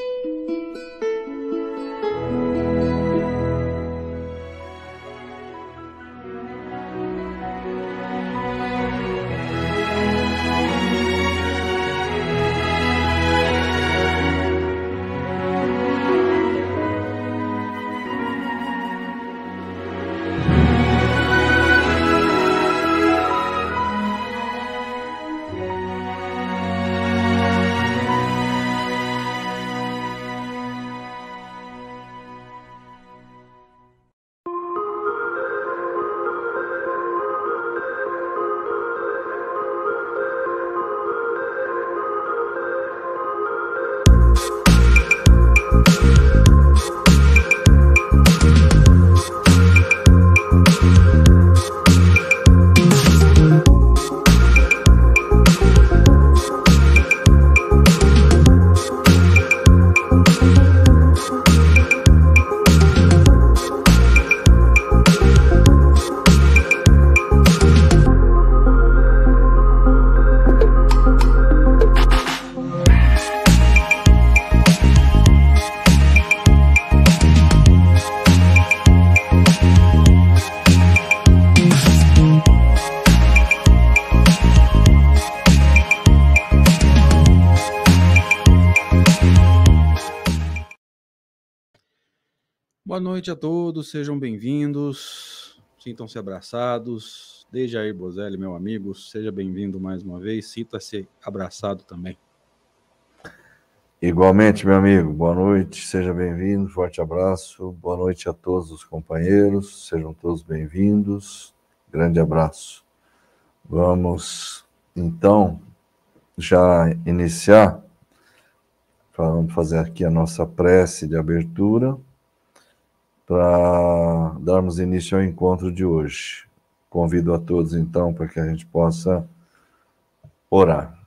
あ! Boa noite a todos, sejam bem-vindos, sintam-se abraçados. Dejair Bozelli, meu amigo, seja bem-vindo mais uma vez, sinta-se abraçado também. Igualmente, meu amigo, boa noite, seja bem-vindo, forte abraço, boa noite a todos os companheiros, sejam todos bem-vindos, grande abraço. Vamos, então, já iniciar, vamos fazer aqui a nossa prece de abertura para darmos início ao encontro de hoje. Convido a todos, então, para que a gente possa orar.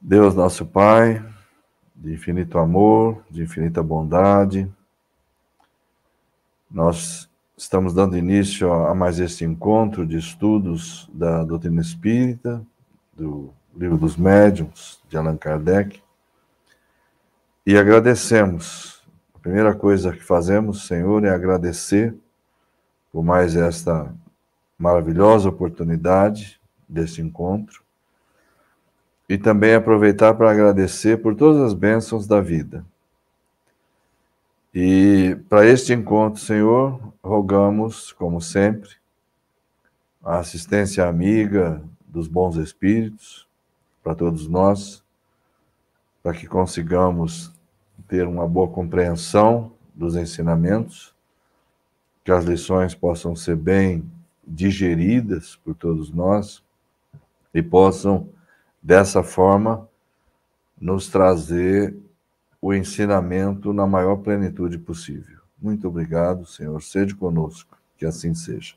Deus, nosso Pai, de infinito amor, de infinita bondade, nós estamos dando início a mais esse encontro de estudos da doutrina espírita, do Livro dos Médiuns, de Allan Kardec, e agradecemos primeira coisa que fazemos, Senhor, é agradecer por mais esta maravilhosa oportunidade desse encontro e também aproveitar para agradecer por todas as bênçãos da vida. E para este encontro, Senhor, rogamos, como sempre, a assistência amiga dos bons espíritos para todos nós, para que consigamos ter uma boa compreensão dos ensinamentos, que as lições possam ser bem digeridas por todos nós e possam, dessa forma, nos trazer o ensinamento na maior plenitude possível. Muito obrigado, Senhor. Seja conosco, que assim seja.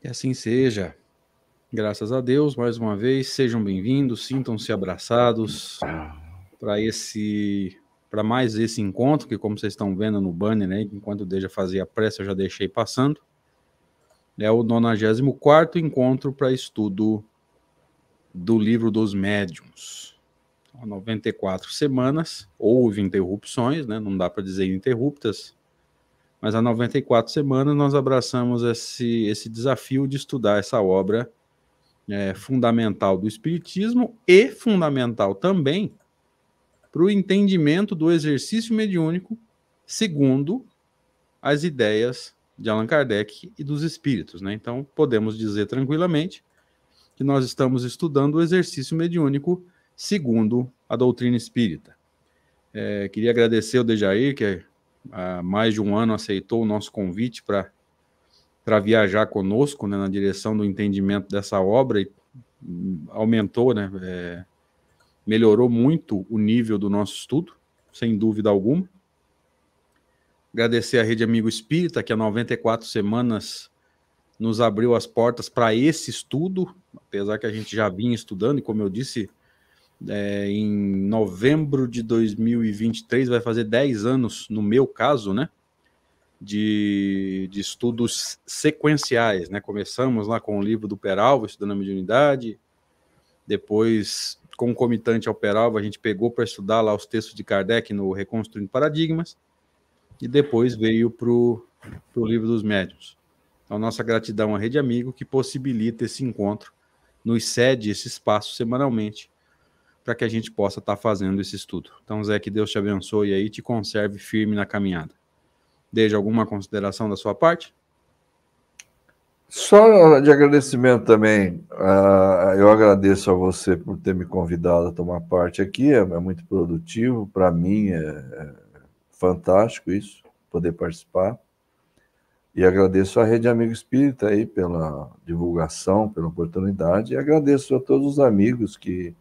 Que assim seja. Graças a Deus, mais uma vez, sejam bem-vindos, sintam-se abraçados para esse para mais esse encontro, que como vocês estão vendo no banner, né, enquanto o Deja fazia a pressa, eu já deixei passando. É o 94 encontro para estudo do livro dos médiums. Há 94 semanas, houve interrupções, né, não dá para dizer interruptas, mas há 94 semanas nós abraçamos esse, esse desafio de estudar essa obra é, fundamental do Espiritismo e fundamental também para o entendimento do exercício mediúnico segundo as ideias de Allan Kardec e dos espíritos. Né? Então, podemos dizer tranquilamente que nós estamos estudando o exercício mediúnico segundo a doutrina espírita. É, queria agradecer ao Dejair, que há mais de um ano aceitou o nosso convite para viajar conosco né, na direção do entendimento dessa obra e aumentou né, é, melhorou muito o nível do nosso estudo, sem dúvida alguma. Agradecer à Rede Amigo Espírita, que há 94 semanas nos abriu as portas para esse estudo, apesar que a gente já vinha estudando, e como eu disse, é, em novembro de 2023 vai fazer 10 anos, no meu caso, né? De, de estudos sequenciais, né? Começamos lá com o livro do Peralva, estudando a mediunidade, depois concomitante ao Peralva, a gente pegou para estudar lá os textos de Kardec no Reconstruindo Paradigmas, e depois veio para o livro dos médiuns. Então, nossa gratidão à Rede Amigo, que possibilita esse encontro, nos cede esse espaço semanalmente, para que a gente possa estar tá fazendo esse estudo. Então, Zé, que Deus te abençoe aí e te conserve firme na caminhada. Desde alguma consideração da sua parte? Só de agradecimento também, uh, eu agradeço a você por ter me convidado a tomar parte aqui, é, é muito produtivo, para mim é, é, fantástico isso, poder participar. E agradeço à Rede Amigo Espírita aí pela divulgação, pela oportunidade, e agradeço a todos os amigos que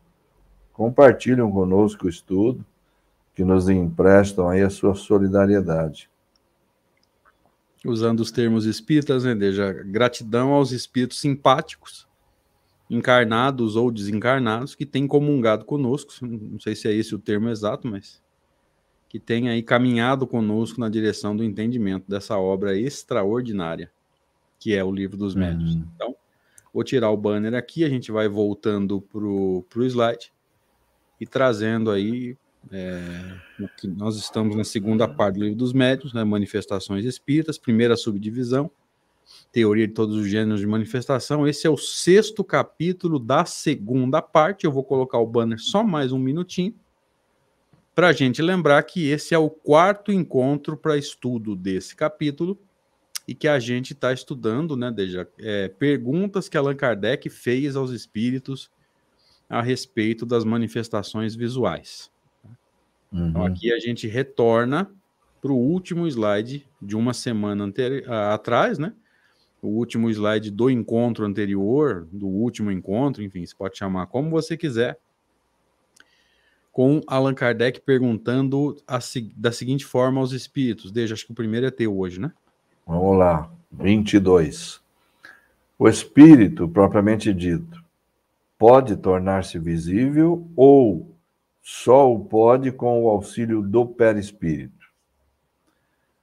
compartilham conosco o estudo, que nos emprestam aí a sua solidariedade usando os termos espíritas, né, Deja? Gratidão aos espíritos simpáticos, encarnados ou desencarnados, que têm comungado conosco. Não sei se é esse o termo exato, mas que têm aí caminhado conosco na direção do entendimento dessa obra extraordinária, que é o Livro dos Médios. Uhum. Então, vou tirar o banner aqui, a gente vai voltando para o slide e trazendo aí é, nós estamos na segunda parte do livro dos médios, né, manifestações espíritas, primeira subdivisão, teoria de todos os gêneros de manifestação. Esse é o sexto capítulo da segunda parte. Eu vou colocar o banner só mais um minutinho para a gente lembrar que esse é o quarto encontro para estudo desse capítulo e que a gente está estudando, né, Deja, é, perguntas que Allan Kardec fez aos espíritos a respeito das manifestações visuais. Uhum. Então aqui a gente retorna para o último slide de uma semana atrás, né? O último slide do encontro anterior, do último encontro, enfim, você pode chamar como você quiser, com Allan Kardec perguntando a, da seguinte forma aos espíritos. Deixa, acho que o primeiro é teu hoje, né? Vamos lá, 22. O espírito, propriamente dito, pode tornar-se visível ou só o pode com o auxílio do perispírito?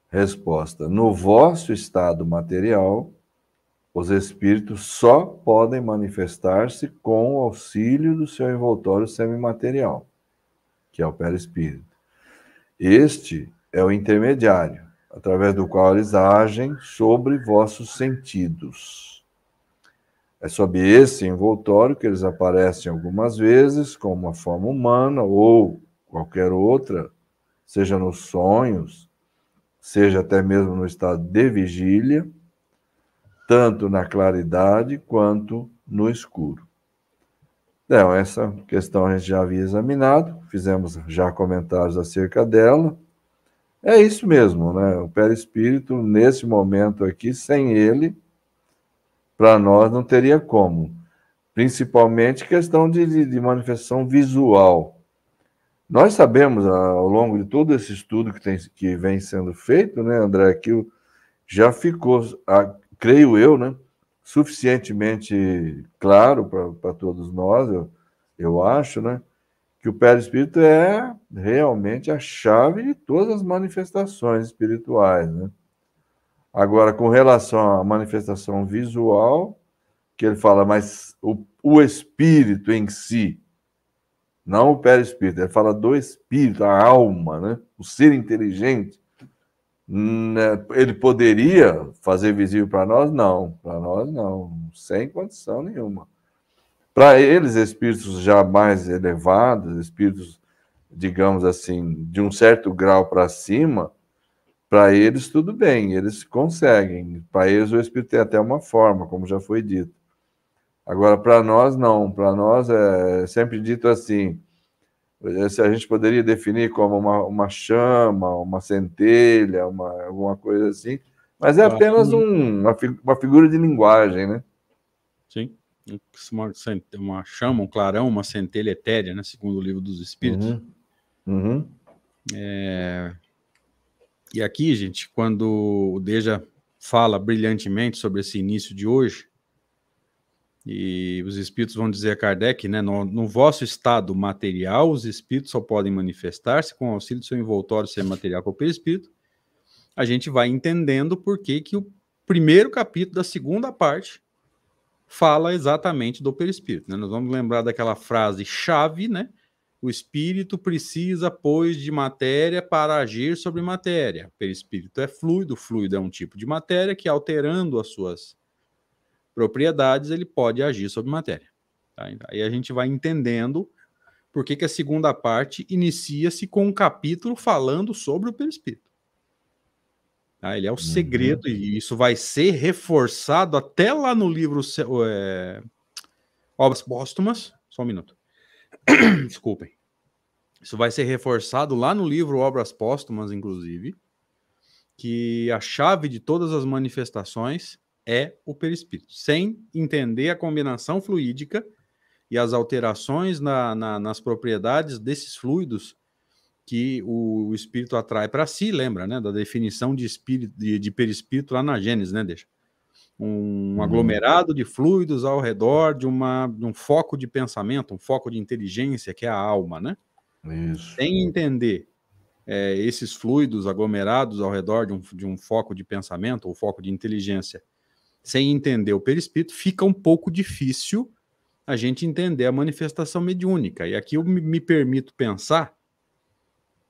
Resposta: No vosso estado material, os espíritos só podem manifestar-se com o auxílio do seu envoltório semimaterial, que é o perispírito. Este é o intermediário através do qual eles agem sobre vossos sentidos. É sob esse envoltório que eles aparecem algumas vezes com uma forma humana ou qualquer outra, seja nos sonhos, seja até mesmo no estado de vigília, tanto na claridade quanto no escuro. Então, essa questão a gente já havia examinado, fizemos já comentários acerca dela. É isso mesmo, né? O perispírito, nesse momento aqui, sem ele, para nós não teria como. Principalmente questão de, de, manifestação visual. Nós sabemos, ao longo de todo esse estudo que, tem, que vem sendo feito, né, André, que já ficou, creio eu, né, suficientemente claro para todos nós, eu, eu acho, né, que o perispírito é realmente a chave de todas as manifestações espirituais, né? Agora, com relação à manifestação visual, que ele fala, mas o, o espírito em si, não o perispírito, ele fala do espírito, a alma, né? o ser inteligente, né? ele poderia fazer visível para nós? Não, para nós não, sem condição nenhuma. Para eles, espíritos já mais elevados, espíritos, digamos assim, de um certo grau para cima, para eles tudo bem, eles conseguem. Para eles o espírito tem até uma forma, como já foi dito. Agora, para nós, não. Para nós é sempre dito assim: se a gente poderia definir como uma, uma chama, uma centelha, uma, alguma coisa assim, mas é apenas um, uma, uma figura de linguagem, né? Sim uma, uma chama, um clarão, uma centelha etérea, né, segundo o livro dos Espíritos. Uhum. Uhum. É... E aqui, gente, quando o Deja fala brilhantemente sobre esse início de hoje, e os espíritos vão dizer a Kardec, né, no, no vosso estado material, os espíritos só podem manifestar-se com auxílio do seu envoltório ser material com o perispírito. A gente vai entendendo por que, que o primeiro capítulo da segunda parte fala exatamente do perispírito. Né? Nós vamos lembrar daquela frase chave, né? O espírito precisa, pois, de matéria para agir sobre matéria. O perispírito é fluido, o fluido é um tipo de matéria que, alterando as suas propriedades, ele pode agir sobre matéria. Tá? Aí a gente vai entendendo por que, que a segunda parte inicia-se com um capítulo falando sobre o perispírito. Tá? Ele é o uhum. segredo, e isso vai ser reforçado até lá no livro é, Obras Póstumas. Só um minuto. Desculpem. Isso vai ser reforçado lá no livro Obras Póstumas, inclusive, que a chave de todas as manifestações é o perispírito. Sem entender a combinação fluídica e as alterações na, na, nas propriedades desses fluidos que o, o espírito atrai para si, lembra, né? Da definição de espírito de, de perispírito lá na Gênesis, né? Deixa um uhum. aglomerado de fluidos ao redor de, uma, de um foco de pensamento, um foco de inteligência que é a alma, né? Isso. Sem entender é, esses fluidos aglomerados ao redor de um, de um foco de pensamento ou foco de inteligência, sem entender o perispírito, fica um pouco difícil a gente entender a manifestação mediúnica. E aqui eu me, me permito pensar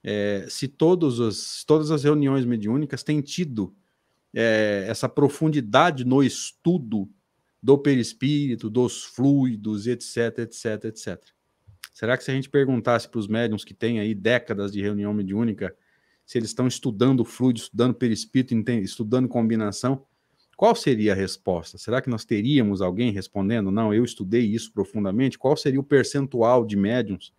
é, se todos os, todas as reuniões mediúnicas têm tido é, essa profundidade no estudo do perispírito, dos fluidos, etc, etc, etc. Será que se a gente perguntasse para os médiums que têm aí décadas de reunião mediúnica, se eles estão estudando fluido, estudando perispírito, estudando combinação, qual seria a resposta? Será que nós teríamos alguém respondendo? Não, eu estudei isso profundamente. Qual seria o percentual de médiums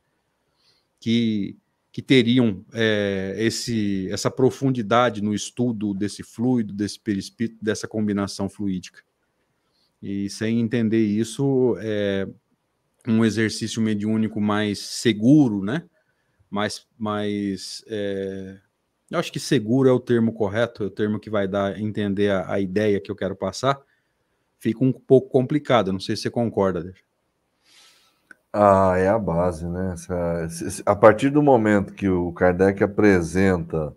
que, que teriam é, esse, essa profundidade no estudo desse fluido, desse perispírito, dessa combinação fluídica? E sem entender isso, é, um exercício mediúnico mais seguro, né? Mais, mais é... eu acho que seguro é o termo correto, é o termo que vai dar entender a, a ideia que eu quero passar. Fica um pouco complicado, não sei se você concorda. Deixa. Ah, é a base, né? A partir do momento que o Kardec apresenta,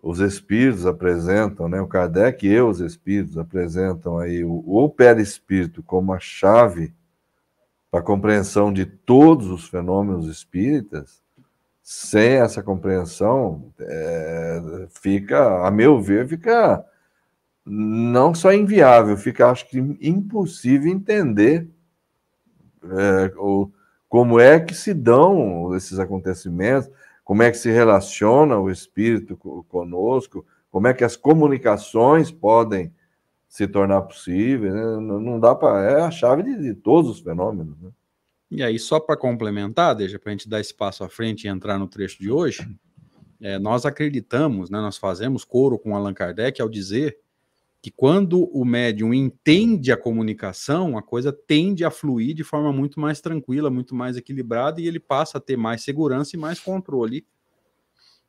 os espíritos apresentam, né? O Kardec e os espíritos apresentam aí o, o perispírito como a chave para a compreensão de todos os fenômenos espíritas, sem essa compreensão, é, fica, a meu ver, fica não só inviável, fica, acho que, impossível entender é, o, como é que se dão esses acontecimentos, como é que se relaciona o espírito conosco, como é que as comunicações podem se tornar possível. Né? Não dá para. É a chave de, de, todos os fenômenos. Né? E aí, só para complementar, deixa para a gente dar espaço à frente e entrar no trecho de hoje, é, nós acreditamos, né, nós fazemos coro com Allan Kardec ao dizer que quando o médium entende a comunicação, a coisa tende a fluir de forma muito mais tranquila, muito mais equilibrada, e ele passa a ter mais segurança e mais controle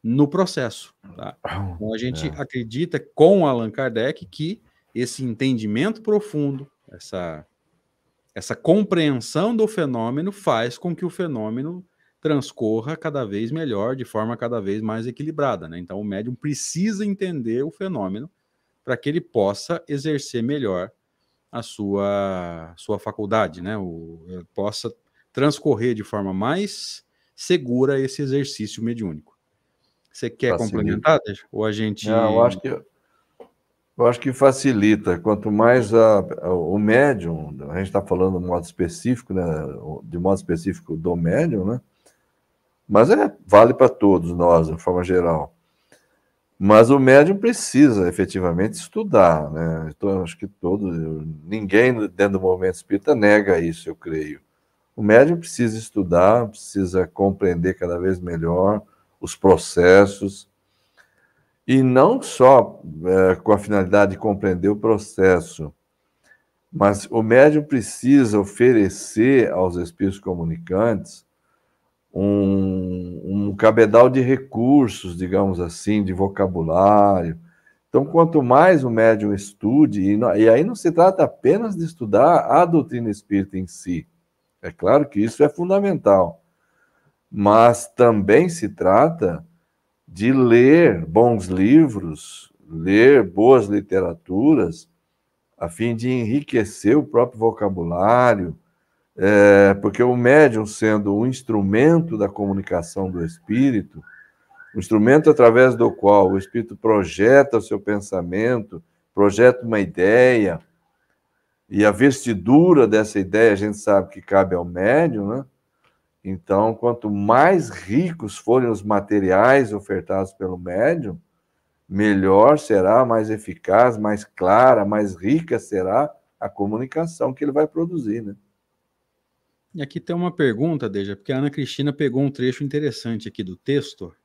no processo. Tá? Então a gente é. acredita com Allan Kardec que esse entendimento profundo, essa, essa compreensão do fenômeno faz com que o fenômeno transcorra cada vez melhor, de forma cada vez mais equilibrada. Né? Então, o médium precisa entender o fenômeno para que ele possa exercer melhor a sua, sua faculdade, né? O, possa transcorrer de forma mais segura esse exercício mediúnico. Você quer Facilita. complementar, Ou a gente. Não, eu acho que eu acho que facilita. Quanto mais a, a, o médium, a gente está falando de modo específico, né, de modo específico do médium, né? Mas é, vale para todos nós, de forma geral. Mas o médium precisa efetivamente estudar, né? Então, acho que todos, ninguém dentro do movimento espírita nega isso, eu creio. O médium precisa estudar, precisa compreender cada vez melhor os processos, e não só é, com a finalidade de compreender o processo, mas o médium precisa oferecer aos espíritos comunicantes um, um cabedal de recursos, digamos assim, de vocabulário. Então, quanto mais o médium estude, e, não, e aí não se trata apenas de estudar a doutrina espírita em si, é claro que isso é fundamental, mas também se trata de ler bons livros, ler boas literaturas, a fim de enriquecer o próprio vocabulário, é, porque o médium, sendo um instrumento da comunicação do espírito, um instrumento através do qual o espírito projeta o seu pensamento, projeta uma ideia, e a vestidura dessa ideia a gente sabe que cabe ao médium, né? Então, quanto mais ricos forem os materiais ofertados pelo médium, melhor será, mais eficaz, mais clara, mais rica será a comunicação que ele vai produzir, né? E aqui tem uma pergunta, Deja, porque a Ana Cristina pegou um trecho interessante aqui do texto.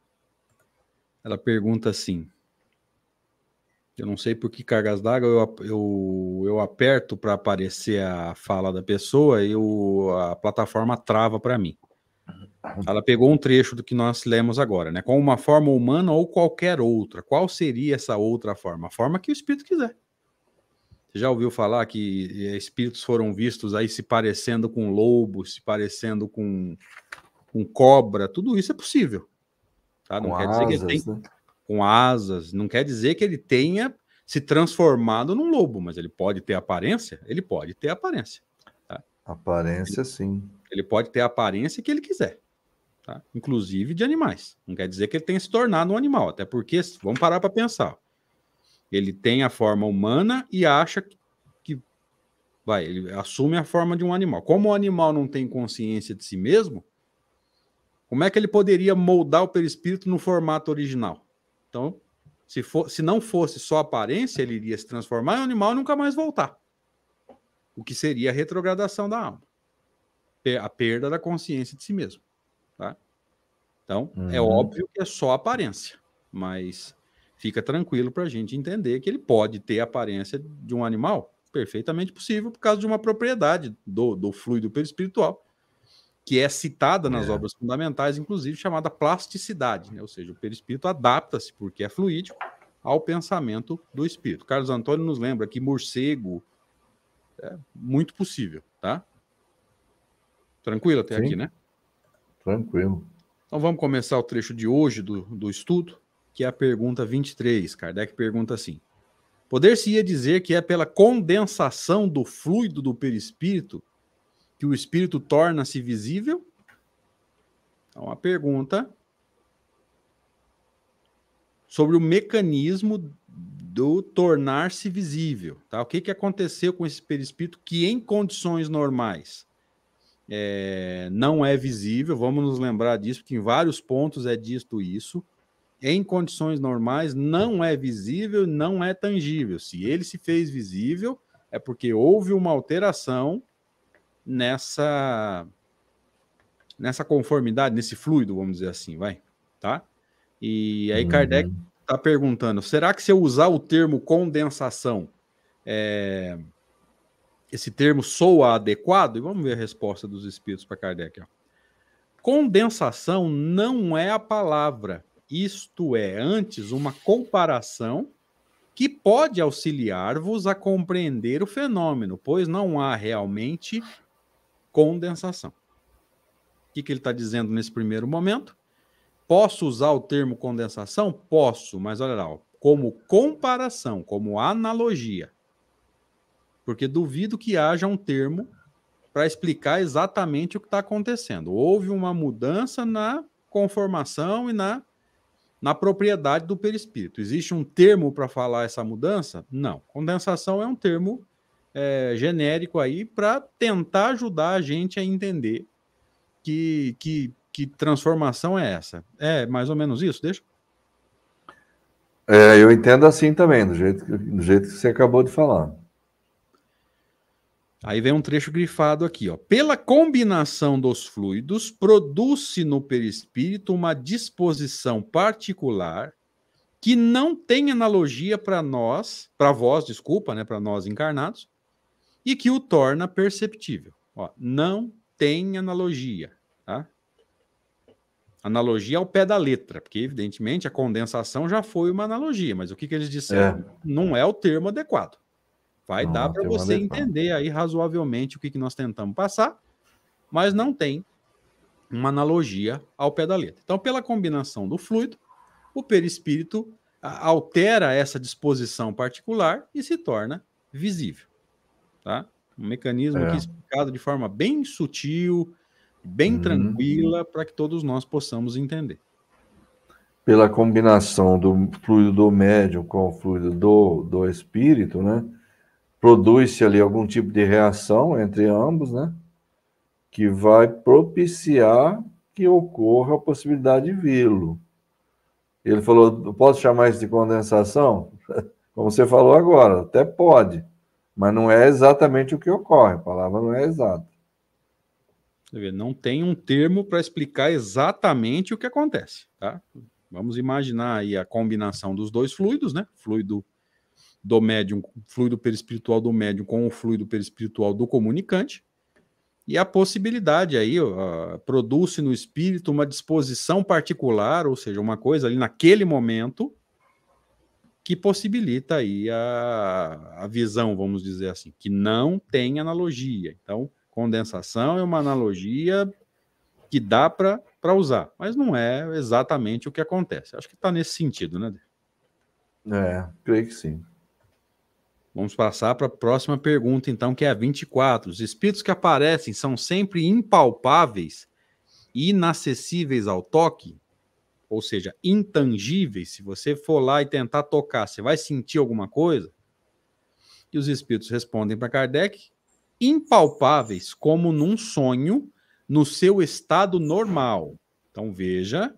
Ela pergunta assim: eu não sei por que cargas d'água eu, eu, eu aperto para aparecer a fala da pessoa e o, a plataforma trava para mim. Ela pegou um trecho do que nós lemos agora, né? Com uma forma humana ou qualquer outra. Qual seria essa outra forma? A forma que o espírito quiser. Você já ouviu falar que eh, espíritos foram vistos aí se parecendo com lobo, se parecendo com, com cobra? Tudo isso é possível. Tá? Não com quer asas, dizer que ele tem, né? com asas. Não quer dizer que ele tenha se transformado num lobo, mas ele pode ter aparência. Ele pode ter aparência. Tá? Aparência, ele, sim. Ele pode ter a aparência que ele quiser tá? inclusive de animais. Não quer dizer que ele tenha se tornado um animal, até porque, vamos parar para pensar. Ele tem a forma humana e acha que vai, ele assume a forma de um animal. Como o animal não tem consciência de si mesmo, Como é que ele poderia moldar o perispírito no formato original? Então, se, for, se não fosse só aparência, ele iria se transformar em um animal e nunca mais voltar. O que seria a retrogradação da alma. A perda da consciência de si mesmo. Tá? Então, é uhum. é óbvio que é só aparência, mas fica tranquilo para a gente entender que ele pode ter a aparência de um animal, perfeitamente possível, por causa de uma propriedade do, do fluido perispiritual que é citada nas é. obras fundamentais, inclusive chamada plasticidade, né? ou seja, o perispírito adapta-se, porque é fluídico, ao pensamento do espírito. Carlos Antônio nos lembra que morcego é muito possível, tá? Tranquilo até Sim. aqui, né? Tranquilo. Então vamos começar o trecho de hoje do, do estudo, que é a pergunta 23. Kardec pergunta assim: Poder-se-ia dizer que é pela condensação do fluido do perispírito que o espírito torna-se visível? Então, uma pergunta sobre o mecanismo do tornar-se visível. Tá? O que, que aconteceu com esse perispírito que, em condições normais, é, não é visível? Vamos nos lembrar disso, porque em vários pontos é dito isso. Em condições normais, não é visível, não é tangível. Se ele se fez visível, é porque houve uma alteração nessa nessa conformidade, nesse fluido, vamos dizer assim, vai, tá? E aí uhum. Kardec está perguntando, será que se eu usar o termo condensação, é, esse termo soa adequado? E vamos ver a resposta dos espíritos para Kardec. Ó. Condensação não é a palavra, isto é, antes uma comparação que pode auxiliar-vos a compreender o fenômeno, pois não há realmente condensação. O que, que ele está dizendo nesse primeiro momento? Posso usar o termo condensação? Posso, mas olha lá, ó, como comparação, como analogia. Porque duvido que haja um termo para explicar exatamente o que está acontecendo. Houve uma mudança na conformação e na, na propriedade do perispírito. Existe um termo para falar essa mudança? Não. Condensação é um termo é, genérico aí para tentar ajudar a gente a entender que, que, que transformação é essa. É mais ou menos isso, deixa? É, eu entendo assim também, do jeito, do jeito que você acabou de falar. Aí vem um trecho grifado aqui, ó. Pela combinação dos fluidos, produz-se no perispírito uma disposição particular que não tem analogia para nós, para vós, desculpa, né, para nós encarnados, e que o torna perceptível. Ó, não tem analogia, tá? Analogia ao pé da letra, porque evidentemente a condensação já foi uma analogia, mas o que, que eles disseram é. não é o termo adequado. Vai não, dar para você entender aí razoavelmente o que, que nós tentamos passar, mas não tem uma analogia ao pé da letra. Então, pela combinação do fluido, o perispírito altera essa disposição particular e se torna visível tá? Um mecanismo é. explicado de forma bem sutil, bem uhum. tranquila, para que todos nós possamos entender. Pela combinação do fluido do médium com o fluido do, do espírito, né? Produz-se ali algum tipo de reação entre ambos, né? Que vai propiciar que ocorra a possibilidade de vê-lo. Ele falou: posso chamar isso de condensação? Como você falou agora, até pode. Mas não é exatamente o que ocorre, a palavra não é exata. Não tem um termo para explicar exatamente o que acontece, tá? Vamos imaginar aí a combinação dos dois fluidos, né? Fluido do médium, fluido perispiritual do médium com o fluido perispiritual do comunicante. E a possibilidade aí produz-se no espírito uma disposição particular, ou seja, uma coisa ali naquele momento que possibilita aí a, a visão, vamos dizer assim, que não tem analogia. Então, condensação é uma analogia que dá para usar, mas não é exatamente o que acontece. Acho que está nesse sentido, né? É, creio que sim. Vamos passar para a próxima pergunta, então, que é a 24. Os espíritos que aparecem são sempre impalpáveis inacessíveis ao toque? ou seja, intangíveis, se você for lá e tentar tocar, você vai sentir alguma coisa? E os espíritos respondem para Kardec, impalpáveis, como num sonho, no seu estado normal. Então veja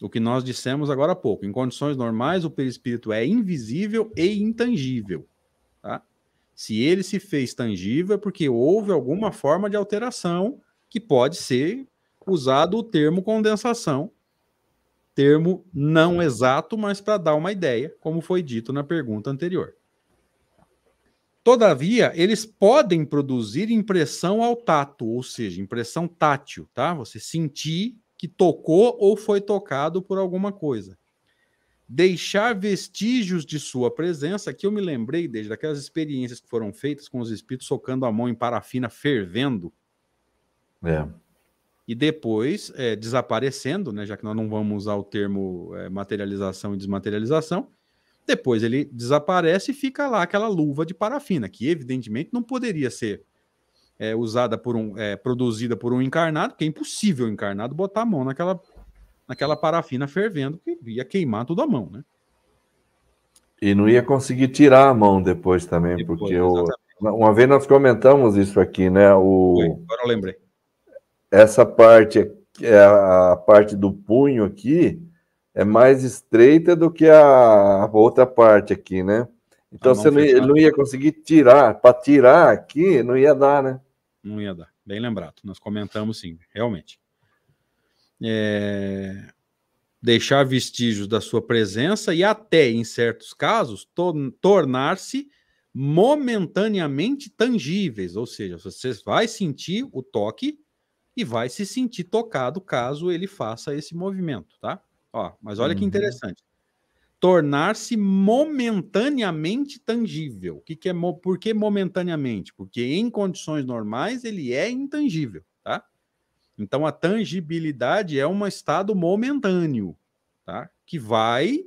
o que nós dissemos agora há pouco. Em condições normais, o perispírito é invisível e intangível. Tá? Se ele se fez tangível, é porque houve alguma forma de alteração que pode ser usado o termo condensação, termo não exato, mas para dar uma ideia, como foi dito na pergunta anterior. Todavia, eles podem produzir impressão ao tato, ou seja, impressão tátil, tá? Você sentir que tocou ou foi tocado por alguma coisa. Deixar vestígios de sua presença, que eu me lembrei desde aquelas experiências que foram feitas com os espíritos socando a mão em parafina fervendo. É. E depois é, desaparecendo, né, já que nós não vamos usar o termo é, materialização e desmaterialização, depois ele desaparece e fica lá aquela luva de parafina, que evidentemente não poderia ser é, usada por um, é, produzida por um encarnado, que é impossível o encarnado botar a mão naquela, naquela parafina fervendo, que ia queimar tudo a mão, né? E não ia conseguir tirar a mão depois também, depois, porque o, uma vez nós comentamos isso aqui, né? O, Foi, agora eu lembrei. Essa parte, é a parte do punho aqui, é mais estreita do que a, outra parte aqui, né? Então você não, ele não ia conseguir tirar, para tirar aqui, não ia dar, né? Não ia dar. Bem lembrado. Nós comentamos sim, realmente. É... Deixar vestígios da sua presença e até, em certos casos, to tornar-se momentaneamente tangíveis, ou seja, você vai sentir o toque e vai se sentir tocado caso ele faça esse movimento, tá? Ó, mas olha uhum. que interessante. Tornar-se momentaneamente tangível. O que, que é por que momentaneamente? Porque em condições normais ele é intangível, tá? Então a tangibilidade é um estado momentâneo, tá? Que vai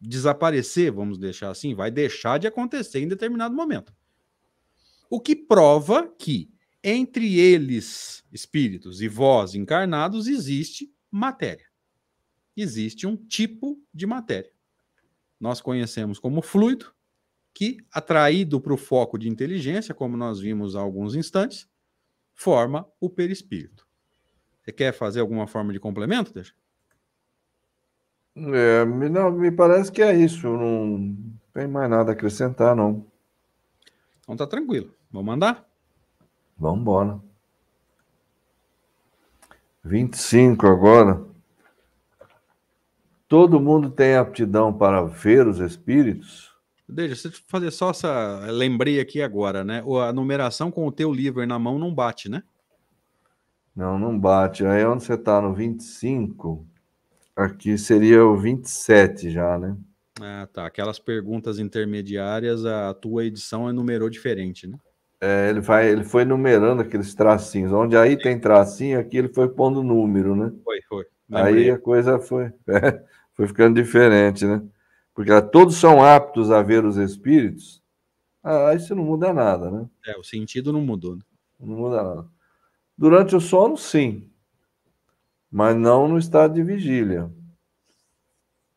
desaparecer, vamos deixar assim, vai deixar de acontecer em determinado momento. O que prova que entre eles, espíritos, e vós encarnados, existe matéria. Existe um tipo de matéria. Nós conhecemos como fluido, que, atraído para o foco de inteligência, como nós vimos há alguns instantes, forma o perispírito. Você quer fazer alguma forma de complemento, Deixa? É, não, me parece que é isso. Não tem mais nada a acrescentar, não. Então tá tranquilo. Vamos mandar? Vamos embora. 25 agora. Todo mundo tem aptidão para ver os espíritos? Deixa eu fazer só essa. Lembrei aqui agora, né? A numeração com o teu livro na mão não bate, né? Não, não bate. Aí onde você está no 25, aqui seria o 27 já, né? Ah, tá. Aquelas perguntas intermediárias, a tua edição é numerou diferente, né? É, ele, vai, ele foi numerando aqueles tracinhos. Onde aí tem tracinho, aqui ele foi pondo número, né? Foi, foi. Lembrei. Aí a coisa foi, é, foi ficando diferente, né? Porque todos são aptos a ver os espíritos. Ah, aí isso não muda nada, né? É, o sentido não mudou. Né? Não muda nada. Durante o sono, sim. Mas não no estado de vigília.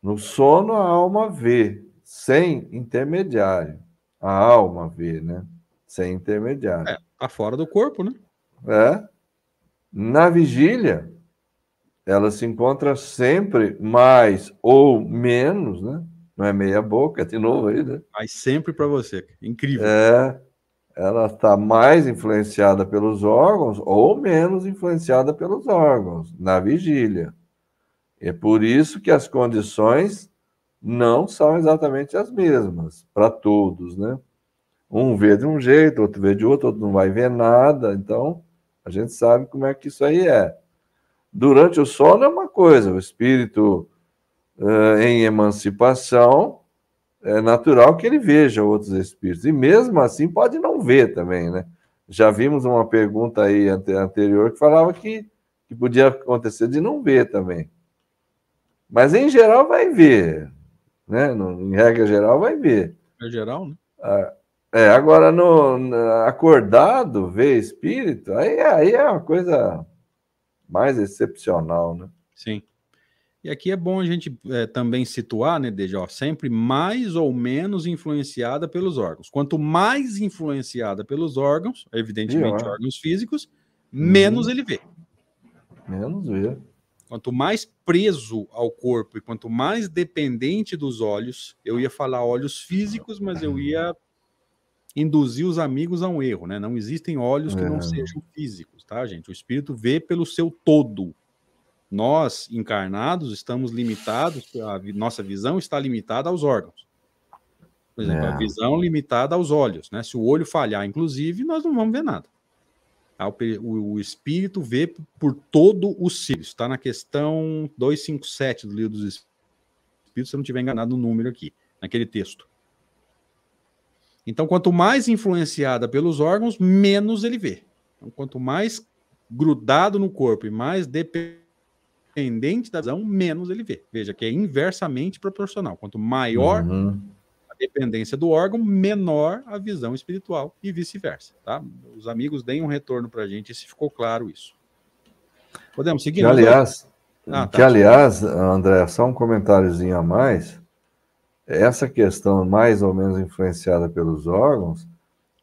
No sono, a alma vê, sem intermediário. A alma vê, né? Sem intermediário. É, tá fora do corpo, né? É. Na vigília, ela se encontra sempre mais ou menos, né? Não é meia boca, de novo aí, né? Mas sempre para você. Incrível. É. Ela está mais influenciada pelos órgãos ou menos influenciada pelos órgãos na vigília. É por isso que as condições não são exatamente as mesmas para todos, né? Um vê de um jeito, outro vê de outro, outro não vai ver nada. Então, a gente sabe como é que isso aí é. Durante o sono é uma coisa, o espírito uh, em emancipação é natural que ele veja outros espíritos. E mesmo assim pode não ver também, né? Já vimos uma pergunta aí anterior que falava que, que podia acontecer de não ver também. Mas em geral vai ver, né? No, em regra geral vai ver. É geral, né? Ah, é, agora no, no, acordado, ver espírito, aí, aí é uma coisa mais excepcional, né? Sim. E aqui é bom a gente é, também situar, né, desde ó, sempre mais ou menos influenciada pelos órgãos. Quanto mais influenciada pelos órgãos, evidentemente órgãos físicos, menos uhum. ele vê. Menos ver. Quanto mais preso ao corpo e quanto mais dependente dos olhos, eu ia falar olhos físicos, mas eu ia induzir os amigos a um erro, né? Não existem olhos que é. não sejam físicos, tá, gente? O espírito vê pelo seu todo. Nós, encarnados, estamos limitados, a nossa visão está limitada aos órgãos. Por exemplo, é. a visão limitada aos olhos, né? Se o olho falhar, inclusive, nós não vamos ver nada. O, o espírito vê por todo o ser. Está na questão 257 do livro dos Espíritos, se eu não estiver enganado no número aqui, naquele texto. Então, quanto mais influenciada pelos órgãos, menos ele vê. Então, quanto mais grudado no corpo e mais dependente da visão, menos ele vê. Veja que é inversamente proporcional. Quanto maior uhum. a dependência do órgão, menor a visão espiritual e vice-versa. Tá? Os amigos deem um retorno para a gente se ficou claro isso. Podemos seguir? Que, aliás, ah, tá, que, aliás André, só um comentáriozinho a mais essa questão mais ou menos influenciada pelos órgãos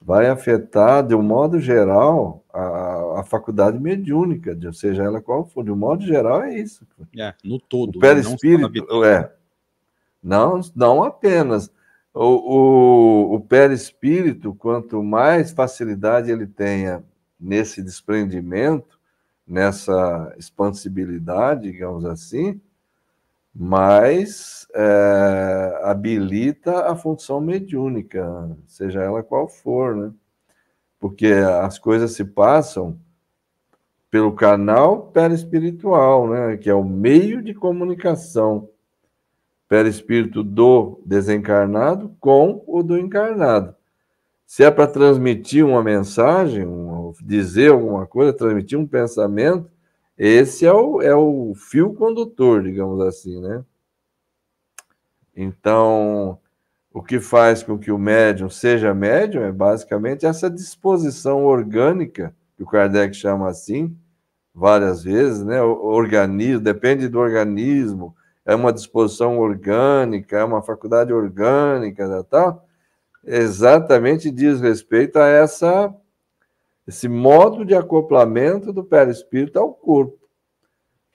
vai afetar, de um modo geral, a, a faculdade mediúnica, de, seja ela qual for. De um modo geral, é isso. É, no todo. O né? perispírito, é. Não, não apenas. O, o, o perispírito, quanto mais facilidade ele tenha nesse desprendimento, nessa expansibilidade, digamos assim, mas é, habilita a função mediúnica, seja ela qual for, né? Porque as coisas se passam pelo canal perispiritual, né? Que é o meio de comunicação perispírito do desencarnado com o do encarnado. Se é para transmitir uma mensagem, dizer alguma coisa, transmitir um pensamento, esse é o, é o fio condutor, digamos assim, né? Então, o que faz com que o médium seja médium é basicamente essa disposição orgânica, que o Kardec chama assim, várias vezes, né? O organismo, depende do organismo, é uma disposição orgânica, é uma faculdade orgânica, tal, tá? exatamente diz respeito a essa esse modo de acoplamento do perispírito ao corpo.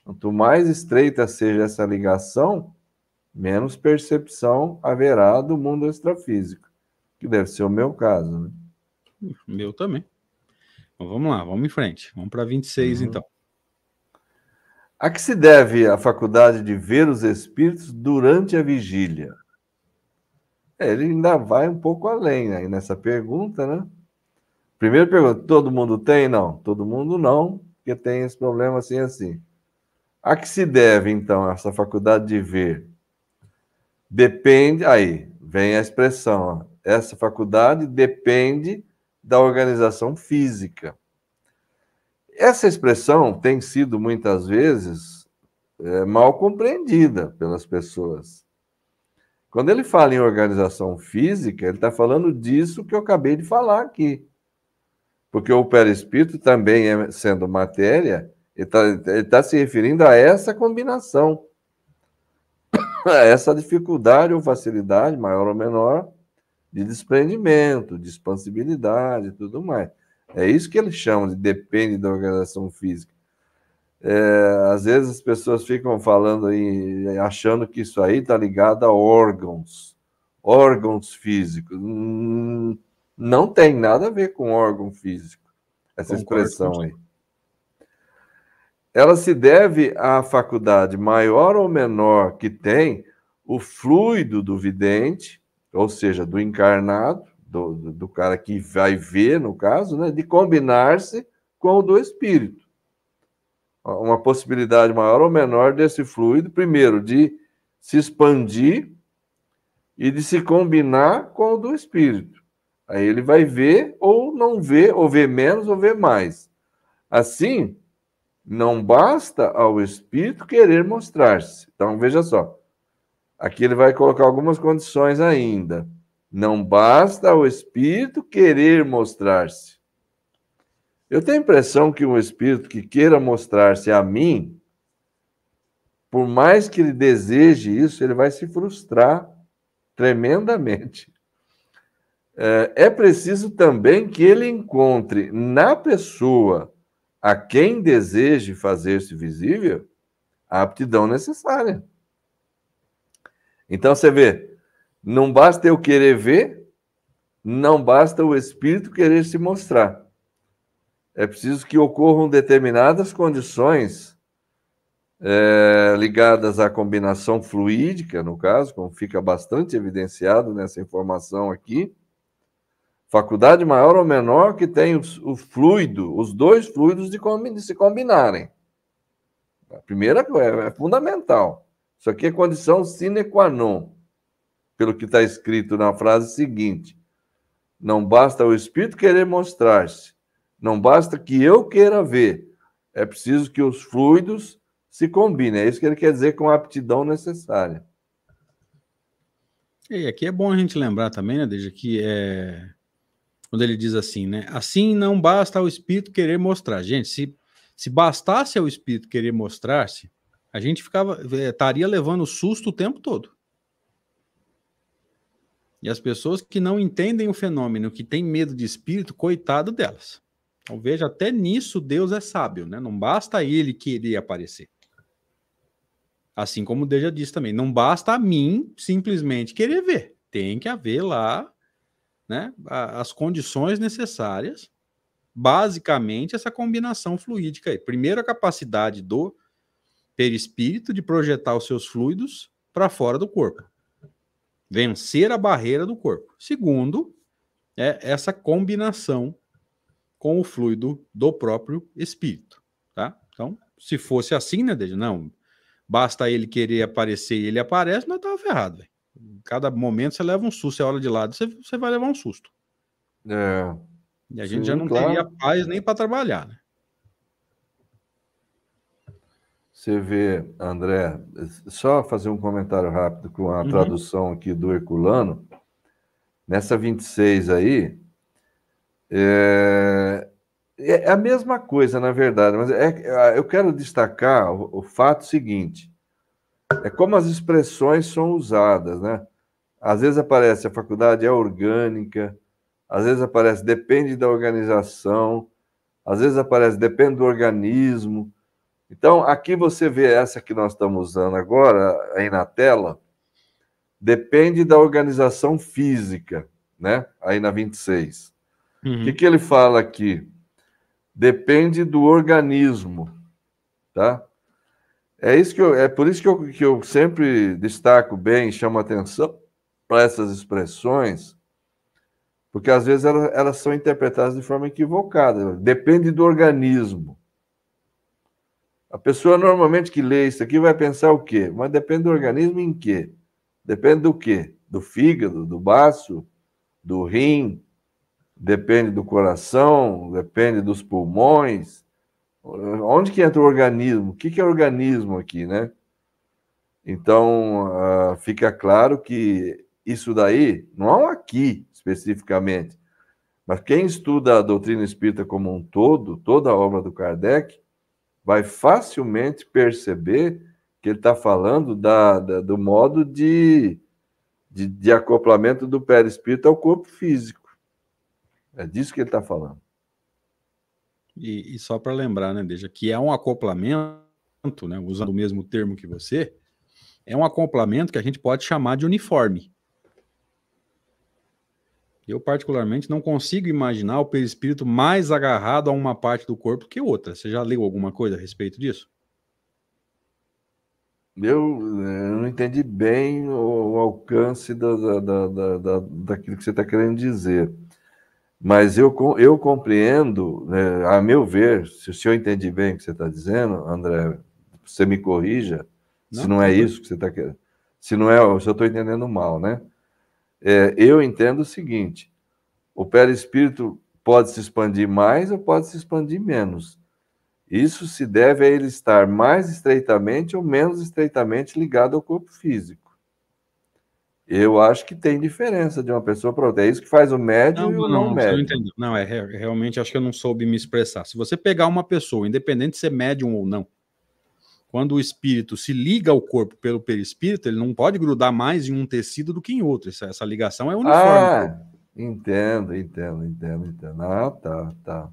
Quanto mais estreita seja essa ligação, menos percepção haverá do mundo extrafísico, que deve ser o meu caso. Né? Meu também. Então, vamos lá, vamos em frente. Vamos para 26, uhum. então. A que se deve a faculdade de ver os espíritos durante a vigília? É, ele ainda vai um pouco além aí nessa pergunta, né? Primeiro pergunta, todo mundo tem? Não, todo mundo não, porque tem esse problema assim assim. A que se deve, então, essa faculdade de ver? Depende, aí vem a expressão, ó, essa faculdade depende da organização física. Essa expressão tem sido muitas vezes é, mal compreendida pelas pessoas. Quando ele fala em organização física, ele está falando disso que eu acabei de falar aqui. Porque o perispírito também, é, sendo matéria, ele está tá se referindo a essa combinação, a essa dificuldade ou facilidade, maior ou menor, de desprendimento, de expansibilidade e tudo mais. É isso que eles chamam de depende da organização física. É, às vezes as pessoas ficam falando aí, achando que isso aí está ligado a órgãos, órgãos físicos. Hum, não tem nada a ver com órgão físico, essa Concordo expressão aí. Ela se deve à faculdade maior ou menor que tem o fluido do vidente, ou seja, do encarnado, do, do cara que vai ver, no caso, né, de combinar-se com o do espírito. Uma possibilidade maior ou menor desse fluido, primeiro, de se expandir e de se combinar com o do espírito. Aí ele vai ver ou não ver, ou ver menos ou ver mais. Assim, não basta ao espírito querer mostrar-se. Então, veja só. Aqui ele vai colocar algumas condições ainda. Não basta ao espírito querer mostrar-se. Eu tenho a impressão que um espírito que queira mostrar-se a mim, por mais que ele deseje isso, ele vai se frustrar tremendamente. É, é preciso também que ele encontre na pessoa a quem deseje fazer-se visível a aptidão necessária. Então você vê, não basta eu querer ver, não basta o espírito querer se mostrar. É preciso que ocorram determinadas condições é, ligadas à combinação fluídica, no caso, como fica bastante evidenciado nessa informação aqui. Faculdade maior ou menor que tem o, o fluido, os dois fluidos de, de se combinarem. A primeira é, é fundamental. Isso aqui é condição sine qua non, pelo que está escrito na frase seguinte: Não basta o Espírito querer mostrar-se, não basta que eu queira ver, é preciso que os fluidos se combinem. É isso que ele quer dizer com a aptidão necessária. E aqui é bom a gente lembrar também, né, desde que é quando ele diz assim, né? Assim não basta o Espírito querer mostrar. Gente, se se bastasse ao espírito querer mostrar-se, a gente ficava eh, estaria levando susto o tempo todo. E as pessoas que não entendem o fenômeno, que têm medo de espírito, coitado delas. Então veja, até nisso Deus é sábio, né? Não basta ele querer aparecer. Assim como Deus já disse também, não basta a mim simplesmente querer ver. Tem que haver lá né, as condições necessárias basicamente essa combinação fluídica aí. Primeiro, a capacidade do perispírito de projetar os seus fluidos para fora do corpo. Vencer a barreira do corpo. Segundo, é essa combinação com o fluido do próprio espírito, tá? Então, se fosse assim, né, Deja? Não, basta ele querer aparecer e ele aparece, nós tava ferrado, velho. Cada momento você leva um susto, você olha de lado, você, você vai levar um susto. É, e a gente Sim, já não claro. teria paz nem para trabalhar, né? Você vê, André, só fazer um comentário rápido com a uhum. tradução aqui do Herculano. Nessa 26 aí, é, é a mesma coisa, na verdade, mas é, eu quero destacar o, o fato seguinte: é como as expressões são usadas, né? Às vezes aparece a faculdade é orgânica, às vezes aparece depende da organização, às vezes aparece depende do organismo. Então, aqui você vê essa que nós estamos usando agora, aí na tela, depende da organização física, né? Aí na 26. Uhum. O que, que ele fala aqui? Depende do organismo, tá? É, isso que eu, é por isso que eu, que eu sempre destaco bem, chamo atenção para essas expressões, porque às vezes elas, elas são interpretadas de forma equivocada. Depende do organismo. A pessoa normalmente que lê isso aqui vai pensar o quê? Mas depende do organismo em quê? Depende do quê? Do fígado, do baço, do rim, depende do coração, depende dos pulmões. Onde que entra o organismo? O que é organismo aqui, né? Então, uh, fica claro que isso daí não é aqui, especificamente. Mas quem estuda a doutrina espírita como um todo, toda a obra do Kardec, vai facilmente perceber que ele está falando da, da, do modo de, de, de acoplamento do perispírito ao corpo físico. É disso que ele está falando. E, e só para lembrar, né, Deja, que é um acoplamento, né, usando o mesmo termo que você, é um acoplamento que a gente pode chamar de uniforme. Eu, particularmente, não consigo imaginar o perispírito mais agarrado a uma parte do corpo que outra. Você já leu alguma coisa a respeito disso? Eu, eh, eu não entendi bem o, o alcance da, da, da, da, daquilo que você está querendo dizer. Mas eu, eu compreendo, né, a meu ver, se o senhor entende bem o que você está dizendo, André, você me corrija, não, se não é isso que você está querendo. Se não é, se eu estou entendendo mal, né? É, eu entendo o seguinte: o perispírito pode se expandir mais ou pode se expandir menos. Isso se deve a ele estar mais estreitamente ou menos estreitamente ligado ao corpo físico. Eu acho que tem diferença de uma pessoa para outra. É isso que faz o médium não, e o não, não médium. Não, é realmente acho que eu não soube me expressar. Se você pegar uma pessoa, independente de ser médium ou não, quando o espírito se liga ao corpo pelo perispírito, ele não pode grudar mais em um tecido do que em outro. Essa, essa ligação é uniforme. Ah, entendo, entendo, entendo, entendo. Ah, tá, tá.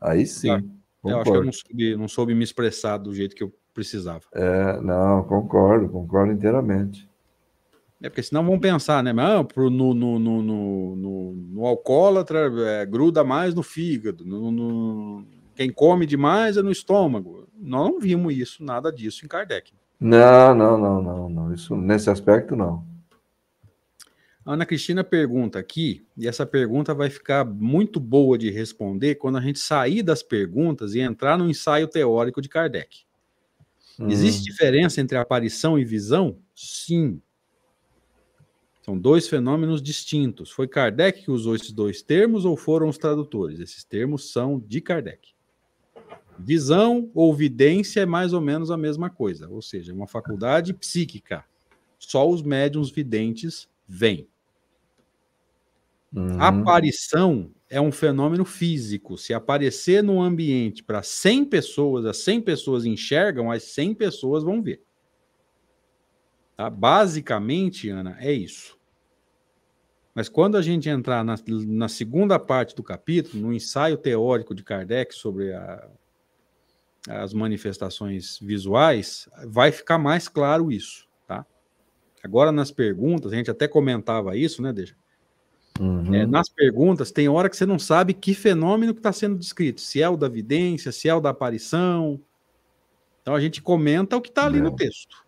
Aí sim. Eu acho que eu não soube, não soube me expressar do jeito que eu precisava. É, não, concordo, concordo inteiramente. É porque senão vão pensar, né? Mas, pro, no, no, no, no, no alcoólatra é, gruda mais no fígado, no, no, quem come demais é no estômago. Nós não vimos isso, nada disso em Kardec. Não, não, não, não, não. Isso, nesse aspecto, não. A Ana Cristina pergunta aqui, e essa pergunta vai ficar muito boa de responder quando a gente sair das perguntas e entrar no ensaio teórico de Kardec. Hum. Existe diferença entre aparição e visão? Sim. São dois fenômenos distintos. Foi Kardec que usou esses dois termos ou foram os tradutores? Esses termos são de Kardec. Visão ou vidência é mais ou menos a mesma coisa, ou seja, uma faculdade psíquica. Só os médiums videntes vêm. Uhum. Aparição é um fenômeno físico. Se aparecer no ambiente para 100 pessoas, as 100 pessoas enxergam, as 100 pessoas vão ver. Tá? Basicamente, Ana, é isso. Mas quando a gente entrar na, na segunda parte do capítulo, no ensaio teórico de Kardec sobre a, as manifestações visuais, vai ficar mais claro isso, tá? Agora nas perguntas, a gente até comentava isso, né, Deixa? Uhum. É, nas perguntas, tem hora que você não sabe que fenômeno que está sendo descrito, se é o da vidência, se é o da aparição. Então a gente comenta o que está ali é. no texto.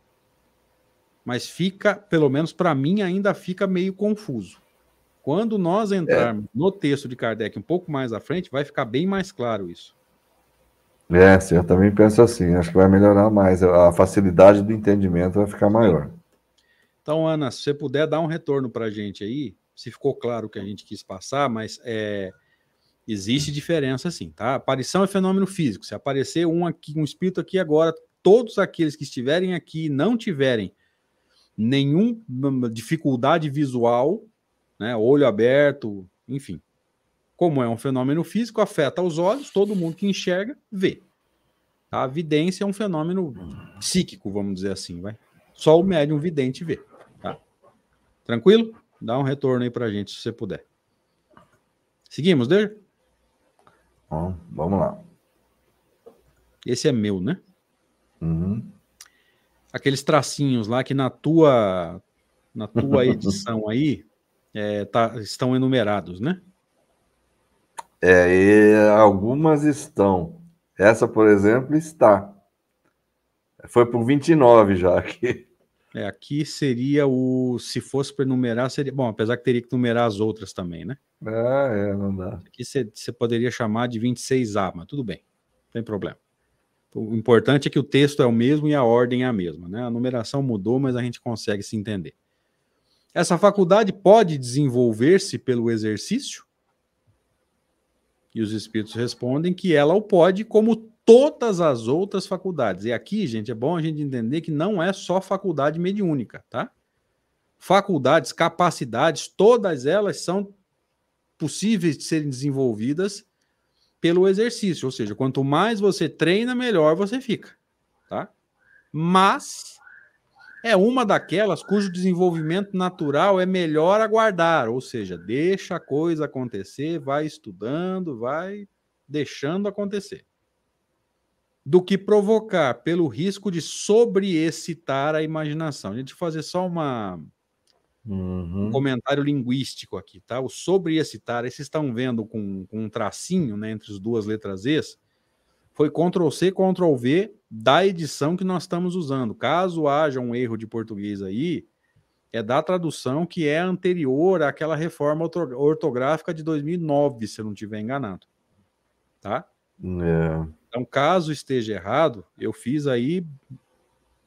Mas fica, pelo menos para mim, ainda fica meio confuso. Quando nós entrarmos é. no texto de Kardec um pouco mais à frente, vai ficar bem mais claro isso. É, sim, eu também penso assim. Acho que vai melhorar mais. A facilidade do entendimento vai ficar maior. Então, Ana, se você puder dar um retorno para a gente aí, se ficou claro o que a gente quis passar, mas é, existe diferença sim, tá? Aparição é fenômeno físico. Se aparecer um aqui, um espírito aqui agora, todos aqueles que estiverem aqui não tiverem nenhuma dificuldade visual, né, olho aberto, enfim, como é um fenômeno físico, afeta os olhos, todo mundo que enxerga vê. A vidência é um fenômeno psíquico, vamos dizer assim, vai. Só o médium vidente vê. Tá? Tranquilo? Dá um retorno aí pra gente, se você puder. Seguimos, Deja? Bom, vamos lá. Esse é meu, né? Uhum. Aqueles tracinhos lá que na tua na tua edição aí é, tá, estão enumerados, né? É, algumas estão. Essa, por exemplo, está. Foi por 29 já aqui. É, aqui seria o. Se fosse para numerar, seria. Bom, apesar que teria que numerar as outras também, né? Ah, é, não dá. Aqui você poderia chamar de 26A, mas tudo bem, não tem problema. O importante é que o texto é o mesmo e a ordem é a mesma, né? A numeração mudou, mas a gente consegue se entender. Essa faculdade pode desenvolver-se pelo exercício? E os espíritos respondem que ela o pode, como todas as outras faculdades. E aqui, gente, é bom a gente entender que não é só faculdade mediúnica, tá? Faculdades, capacidades, todas elas são possíveis de serem desenvolvidas pelo exercício, ou seja, quanto mais você treina, melhor você fica, tá? Mas é uma daquelas cujo desenvolvimento natural é melhor aguardar, ou seja, deixa a coisa acontecer, vai estudando, vai deixando acontecer, do que provocar pelo risco de sobreexcitar a imaginação. A gente fazer só uma uhum. um comentário linguístico aqui, tá? O sobreexcitar, vocês estão vendo com, com um tracinho, né, entre as duas letras E, foi Ctrl C, Ctrl V da edição que nós estamos usando. Caso haja um erro de português aí, é da tradução que é anterior àquela reforma ortográfica de 2009, se eu não estiver enganado. Tá? É. Então, caso esteja errado, eu fiz aí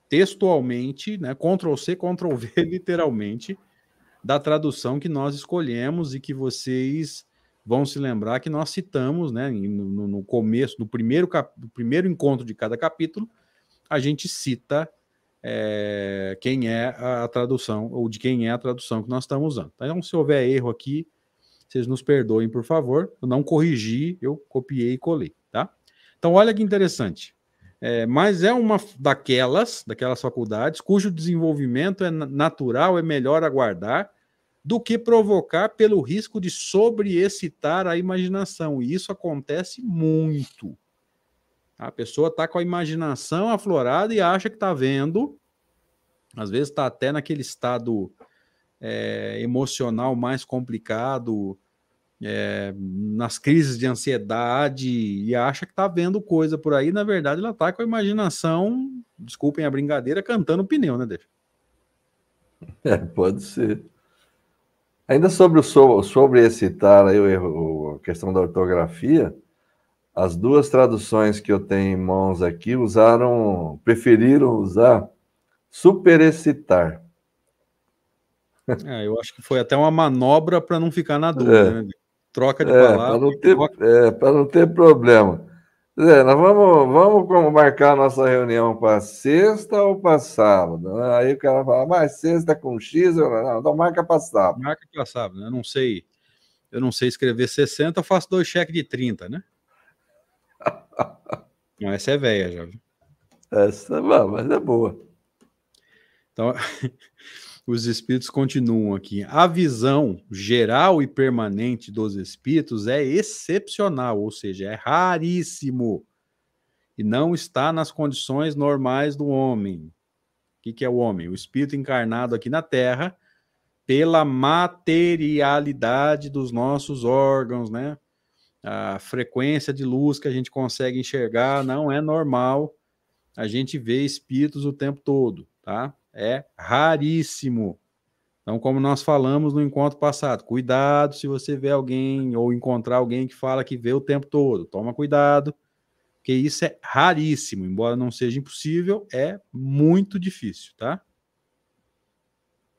textualmente, né, Ctrl C, Ctrl V, literalmente, da tradução que nós escolhemos e que vocês vão se lembrar que nós citamos, né, no, no começo, no primeiro, cap, no primeiro encontro de cada capítulo, a gente cita é, quem é a tradução, ou de quem é a tradução que nós estamos usando. Então, se houver erro aqui, vocês nos perdoem, por favor. Eu não corrigi, eu copiei e colei, tá? Então, olha que interessante. É, mas é uma daquelas, daquelas faculdades, cujo desenvolvimento é natural, é melhor aguardar, do que provocar pelo risco de sobreexcitar a imaginação. E isso acontece muito. A pessoa está com a imaginação aflorada e acha que está vendo, às vezes está até naquele estado é, emocional mais complicado, é, nas crises de ansiedade e acha que está vendo coisa por aí, na verdade ela está com a imaginação, desculpem a brincadeira, cantando pneu, né, Deixa? É, pode ser. Ainda sobre o sobre excitar aí o, a questão da ortografia, as duas traduções que eu tenho em mãos aqui usaram, preferiram usar superexcitar. É, eu acho que foi até uma manobra para não ficar na dúvida, é. né? Troca de é, palavras. Para não, ter, é, não ter problema. É, nós vamos, vamos marcar a nossa reunião para sexta ou para sábado? Né? Aí o cara fala, mas sexta com X, eu, não, então marca para sábado. Marca para sábado, né? Eu não sei, eu não sei escrever 60, eu faço dois cheques de 30, né? não, essa é velha já. Essa, mas é boa. Então, os espíritos continuam aqui. A visão geral e permanente dos espíritos é excepcional, ou seja, é raríssimo e não está nas condições normais do homem. O que, que é o homem? O espírito encarnado aqui na Terra pela materialidade dos nossos órgãos, né? A frequência de luz que a gente consegue enxergar não é normal. A gente vê espíritos o tempo todo, tá? É raríssimo. Então, como nós falamos no encontro passado, cuidado se você vê alguém ou encontrar alguém que fala que vê o tempo todo. Toma cuidado, porque isso é raríssimo. Embora não seja impossível, é muito difícil, tá?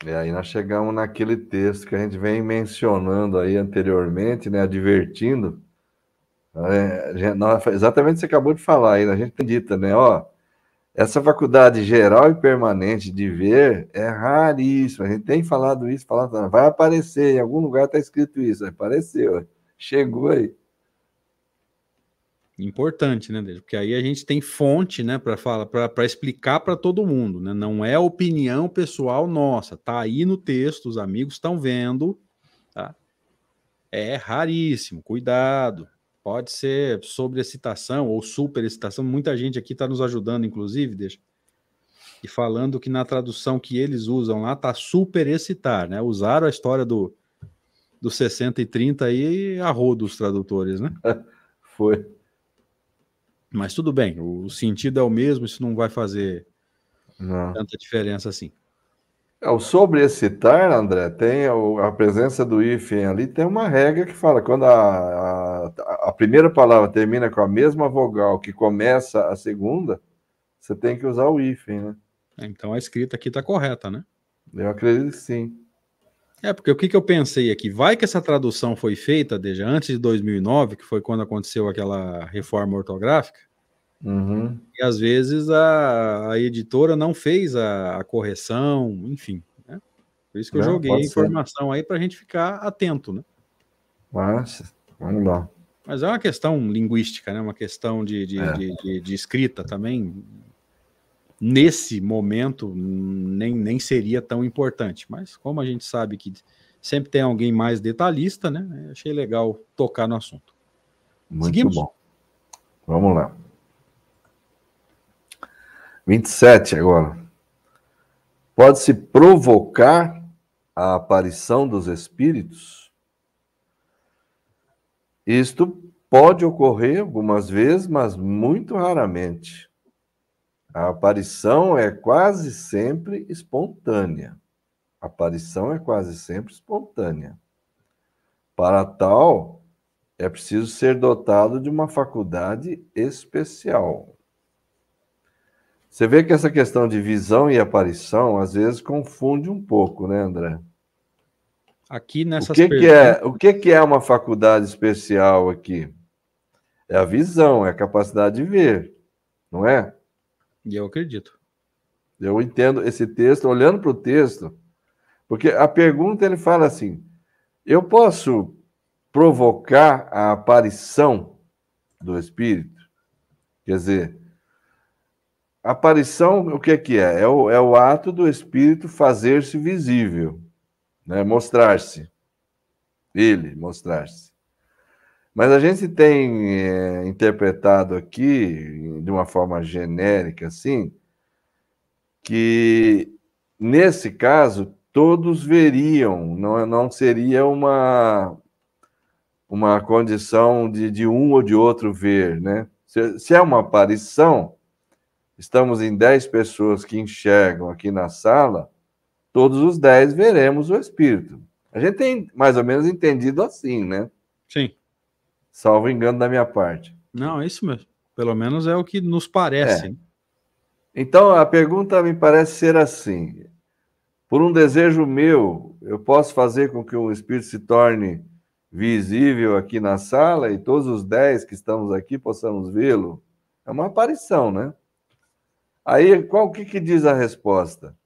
E aí nós chegamos naquele texto que a gente vem mencionando aí anteriormente, né, advertindo. É, exatamente o que você acabou de falar aí, a gente tem né, ó, essa faculdade geral e permanente de ver é raríssima. A gente tem falado isso, falado, vai aparecer, em algum lugar está escrito isso. Apareceu, chegou aí. Importante, né, Porque aí a gente tem fonte, né, para falar, para explicar para todo mundo, né? Não é opinião pessoal nossa, tá aí no texto, os amigos estão vendo, tá? É raríssimo, cuidado. Pode ser sobre excitação ou super excitação. Muita gente aqui está nos ajudando, inclusive, deixa. E falando que na tradução que eles usam lá tá super excitar, né? Usaram a história do, do 60 e 30 aí a rodo os tradutores, né? Foi. Mas tudo bem, o sentido é o mesmo, isso não vai fazer não. tanta diferença assim. É, o sobre excitar, André, tem a presença do hífen ali, tem uma regra que fala quando a, a, a, primeira palavra termina com a mesma vogal que começa a segunda, você tem que usar o hífen, né? Então a escrita aqui está correta, né? Eu acredito que sim. É, porque o que, que eu pensei aqui? Vai que essa tradução foi feita desde antes de 2009, que foi quando aconteceu aquela reforma ortográfica, Uhum. E às vezes a, a editora não fez a, a correção, enfim. Né? Por isso que não, eu joguei a informação ser. aí para a gente ficar atento, né? Mas, vamos lá. Mas é uma questão linguística, né? Uma questão de, de, é. de, de, escrita também. Nesse momento nem, nem seria tão importante, mas como a gente sabe que sempre tem alguém mais detalhista, né? Achei legal tocar no assunto. Muito Seguimos? bom. Vamos lá. 27 agora. Pode-se provocar a aparição dos espíritos? Isto pode ocorrer algumas vezes, mas muito raramente. A aparição é quase sempre espontânea. A aparição é quase sempre espontânea. Para tal, é preciso ser dotado de uma faculdade especial. Você vê que essa questão de visão e aparição às vezes confunde um pouco, né, André? Aqui nessas o que, perguntas... que é o que, que é uma faculdade especial aqui? É a visão, é a capacidade de ver, não é? E eu acredito. Eu entendo esse texto, olhando para o texto, porque a pergunta ele fala assim: eu posso provocar a aparição do Espírito? Quer dizer, aparição, o que, que é? É o, é o ato do Espírito fazer-se visível, né? mostrar-se. Ele mostrar-se. Mas a gente tem é, interpretado aqui, de uma forma genérica, assim, que nesse caso todos veriam, não, não seria uma, uma condição de, de um ou de outro ver, né? Se, se é uma aparição, estamos em dez pessoas que enxergam aqui na sala, todos os dez veremos o Espírito. A gente tem mais ou menos entendido assim, né? Sim. Salvo engano da minha parte. Não, é isso mesmo. Pelo menos é o que nos parece. É. Então, a pergunta me parece ser assim: por um desejo meu, eu posso fazer com que o Espírito se torne visível aqui na sala e todos os dez que estamos aqui possamos vê-lo? É uma aparição, né? Aí, qual que, que diz a resposta?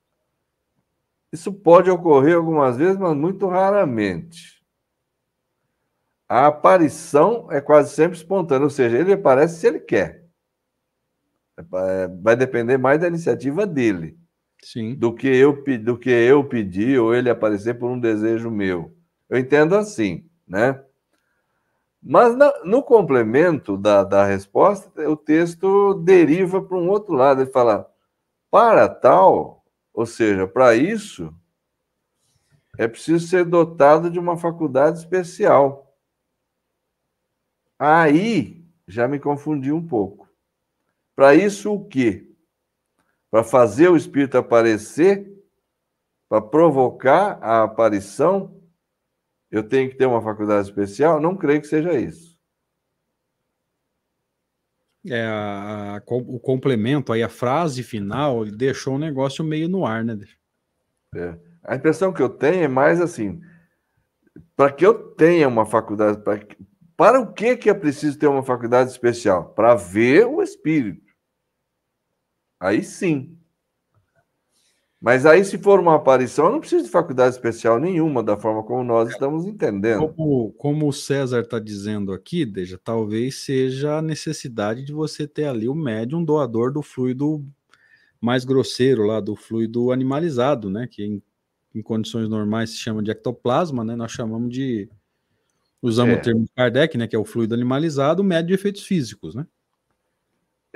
Isso pode ocorrer algumas vezes, mas muito raramente. A aparição é quase sempre espontânea, ou seja, ele aparece se ele quer. É, vai depender mais da iniciativa dele. Sim. Do que eu do que eu pedir ou ele aparecer por um desejo meu. Eu entendo assim, né? Mas no complemento da, da resposta, o texto deriva para um outro lado. Ele fala: para tal, ou seja, para isso, é preciso ser dotado de uma faculdade especial. Aí já me confundi um pouco. Para isso, o quê? Para fazer o espírito aparecer, para provocar a aparição, eu tenho que ter uma faculdade especial? Não creio que seja isso. É, a, a, o complemento aí, a frase final, deixou o negócio meio no ar, né? É. A impressão que eu tenho é mais assim, para que eu tenha uma faculdade, pra, para o que, que é preciso ter uma faculdade especial? Para ver o espírito. Aí sim. Mas aí, se for uma aparição, eu não preciso de faculdade especial nenhuma, da forma como nós estamos entendendo. Como, como o César está dizendo aqui, Deja, talvez seja a necessidade de você ter ali o médium doador do fluido mais grosseiro, lá do fluido animalizado, né? Que em, em condições normais se chama de ectoplasma, né? Nós chamamos de. Usamos é. o termo de Kardec, né? Que é o fluido animalizado, médio de efeitos físicos, né?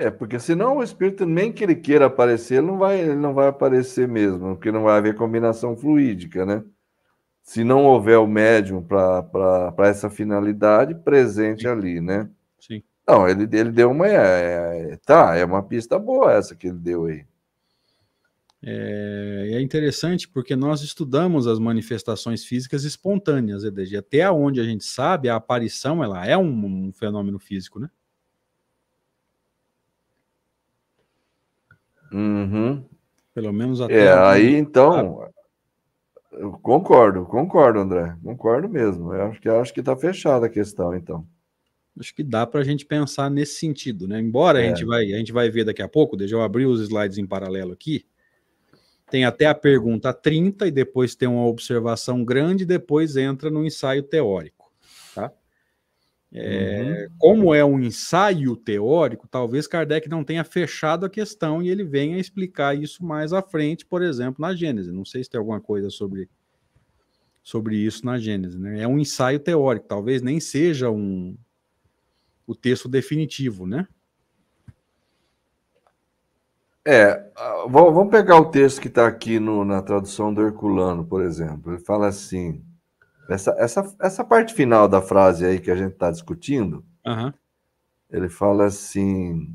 É, porque senão o espírito, nem que ele queira aparecer, ele não vai, ele não vai aparecer mesmo, porque não vai haver combinação fluídica, né? Se não houver o médium para essa finalidade presente Sim. ali, né? Sim. Não, ele, ele deu uma. É, é, tá, é uma pista boa essa que ele deu aí. É, é interessante porque nós estudamos as manifestações físicas espontâneas, EDG. Até onde a gente sabe, a aparição ela é um, um fenômeno físico, né? Uhum. Pelo menos até. É, aí então. Eu concordo, concordo, André. Concordo mesmo. Eu acho que acho que está fechada a questão, então. Acho que dá para a gente pensar nesse sentido, né? Embora é. a gente vai, a gente vai ver daqui a pouco, deixa eu abrir os slides em paralelo aqui. Tem até a pergunta 30 e depois tem uma observação grande, depois entra no ensaio teórico. É, uhum. Como é um ensaio teórico, talvez Kardec não tenha fechado a questão e ele venha explicar isso mais à frente, por exemplo, na Gênese. Não sei se tem alguma coisa sobre, sobre isso na Gênese. Né? É um ensaio teórico, talvez nem seja um, o texto definitivo, né? É, vamos pegar o texto que está aqui no, na tradução do Herculano, por exemplo. Ele fala assim. Essa, essa, essa parte final da frase aí que a gente está discutindo, uhum. ele fala assim: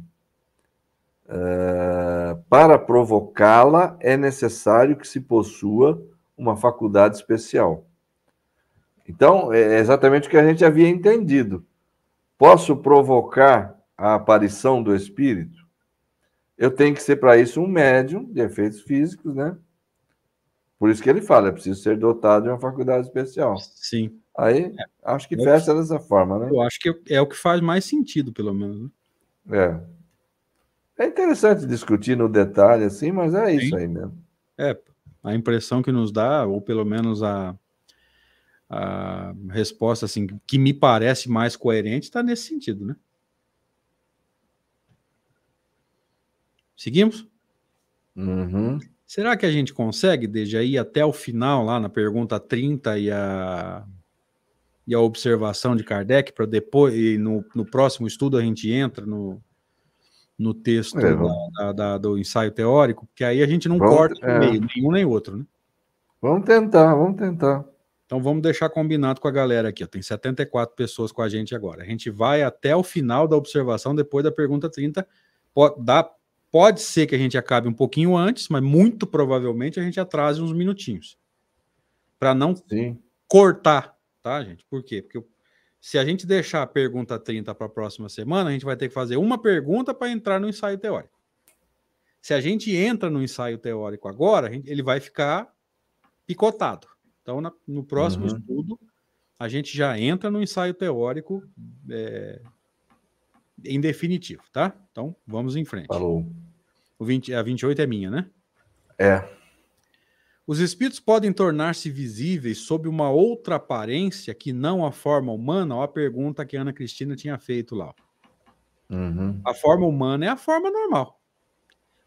uh, para provocá-la é necessário que se possua uma faculdade especial. Então, é exatamente o que a gente havia entendido. Posso provocar a aparição do espírito? Eu tenho que ser para isso um médium de efeitos físicos, né? Por isso que ele fala, é preciso ser dotado de uma faculdade especial. Sim. Aí, é. acho que fecha dessa forma, né? Eu acho que é o que faz mais sentido, pelo menos. Né? É. É interessante discutir no detalhe, assim, mas é isso Sim. aí mesmo. É, a impressão que nos dá, ou pelo menos a, a resposta, assim, que me parece mais coerente, está nesse sentido, né? Seguimos? Uhum. Será que a gente consegue, desde aí até o final, lá na pergunta 30 e a, e a observação de Kardec, para depois, e no, no próximo estudo a gente entra no, no texto é, da, da, do ensaio teórico, porque aí a gente não vamos, corta no é. meio, nenhum nem outro, né? Vamos tentar, vamos tentar. Então vamos deixar combinado com a galera aqui. Ó. Tem 74 pessoas com a gente agora. A gente vai até o final da observação, depois da pergunta 30. Pode, dá, pode ser que a gente acabe um pouquinho antes, mas muito provavelmente a gente atrase uns minutinhos. Para não Sim. cortar, tá, gente? Por quê? Porque se a gente deixar a pergunta 30 para a próxima semana, a gente vai ter que fazer uma pergunta para entrar no ensaio teórico. Se a gente entra no ensaio teórico agora, ele vai ficar picotado. Então, na, no próximo uhum. estudo, a gente já entra no ensaio teórico é, em definitivo, tá? Então, vamos em frente. Falou. O 20, a 28 é minha, né? É. Os espíritos podem tornar-se visíveis sob uma outra aparência que não a forma humana? Olha a pergunta que a Ana Cristina tinha feito lá. Uhum. A forma humana é a forma normal.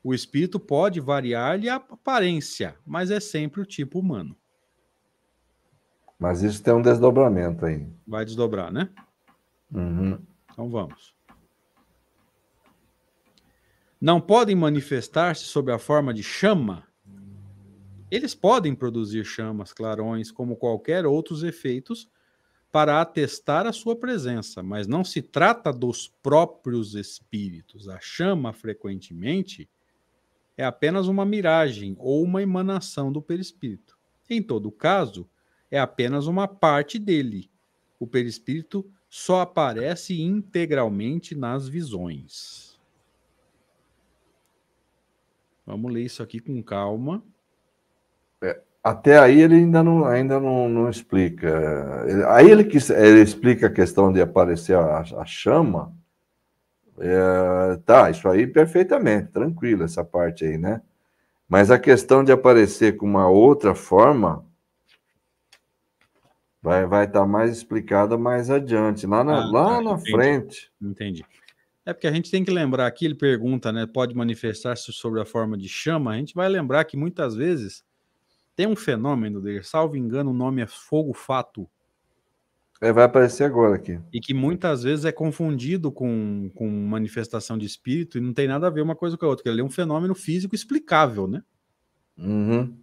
O espírito pode variar-lhe a aparência, mas é sempre o tipo humano. Mas isso tem um desdobramento aí. Vai desdobrar, né? Uhum. Então vamos. Não podem manifestar-se sob a forma de chama? Eles podem produzir chamas, clarões, como qualquer outros efeitos, para atestar a sua presença, mas não se trata dos próprios espíritos. A chama, frequentemente, é apenas uma miragem ou uma emanação do perispírito. Em todo caso, é apenas uma parte dele. O perispírito só aparece integralmente nas visões. Vamos ler isso aqui com calma. É, até aí ele ainda não, ainda não, não explica. Aí ele, ele explica a questão de aparecer a, a chama. É, tá, isso aí perfeitamente, tranquilo, essa parte aí, né? Mas a questão de aparecer com uma outra forma, Vai vai estar tá mais explicada mais adiante, lá na, ah, lá tá, na entendi, frente. Entendi. É porque a gente tem que lembrar aqui, ele pergunta, né? Pode manifestar-se sobre a forma de chama. A gente vai lembrar que muitas vezes tem um fenômeno dele, salvo engano, o nome é fogo fato. É, vai aparecer agora aqui. E que muitas vezes é confundido com, com manifestação de espírito e não tem nada a ver uma coisa com a outra, ele é um fenômeno físico explicável, né? Uhum.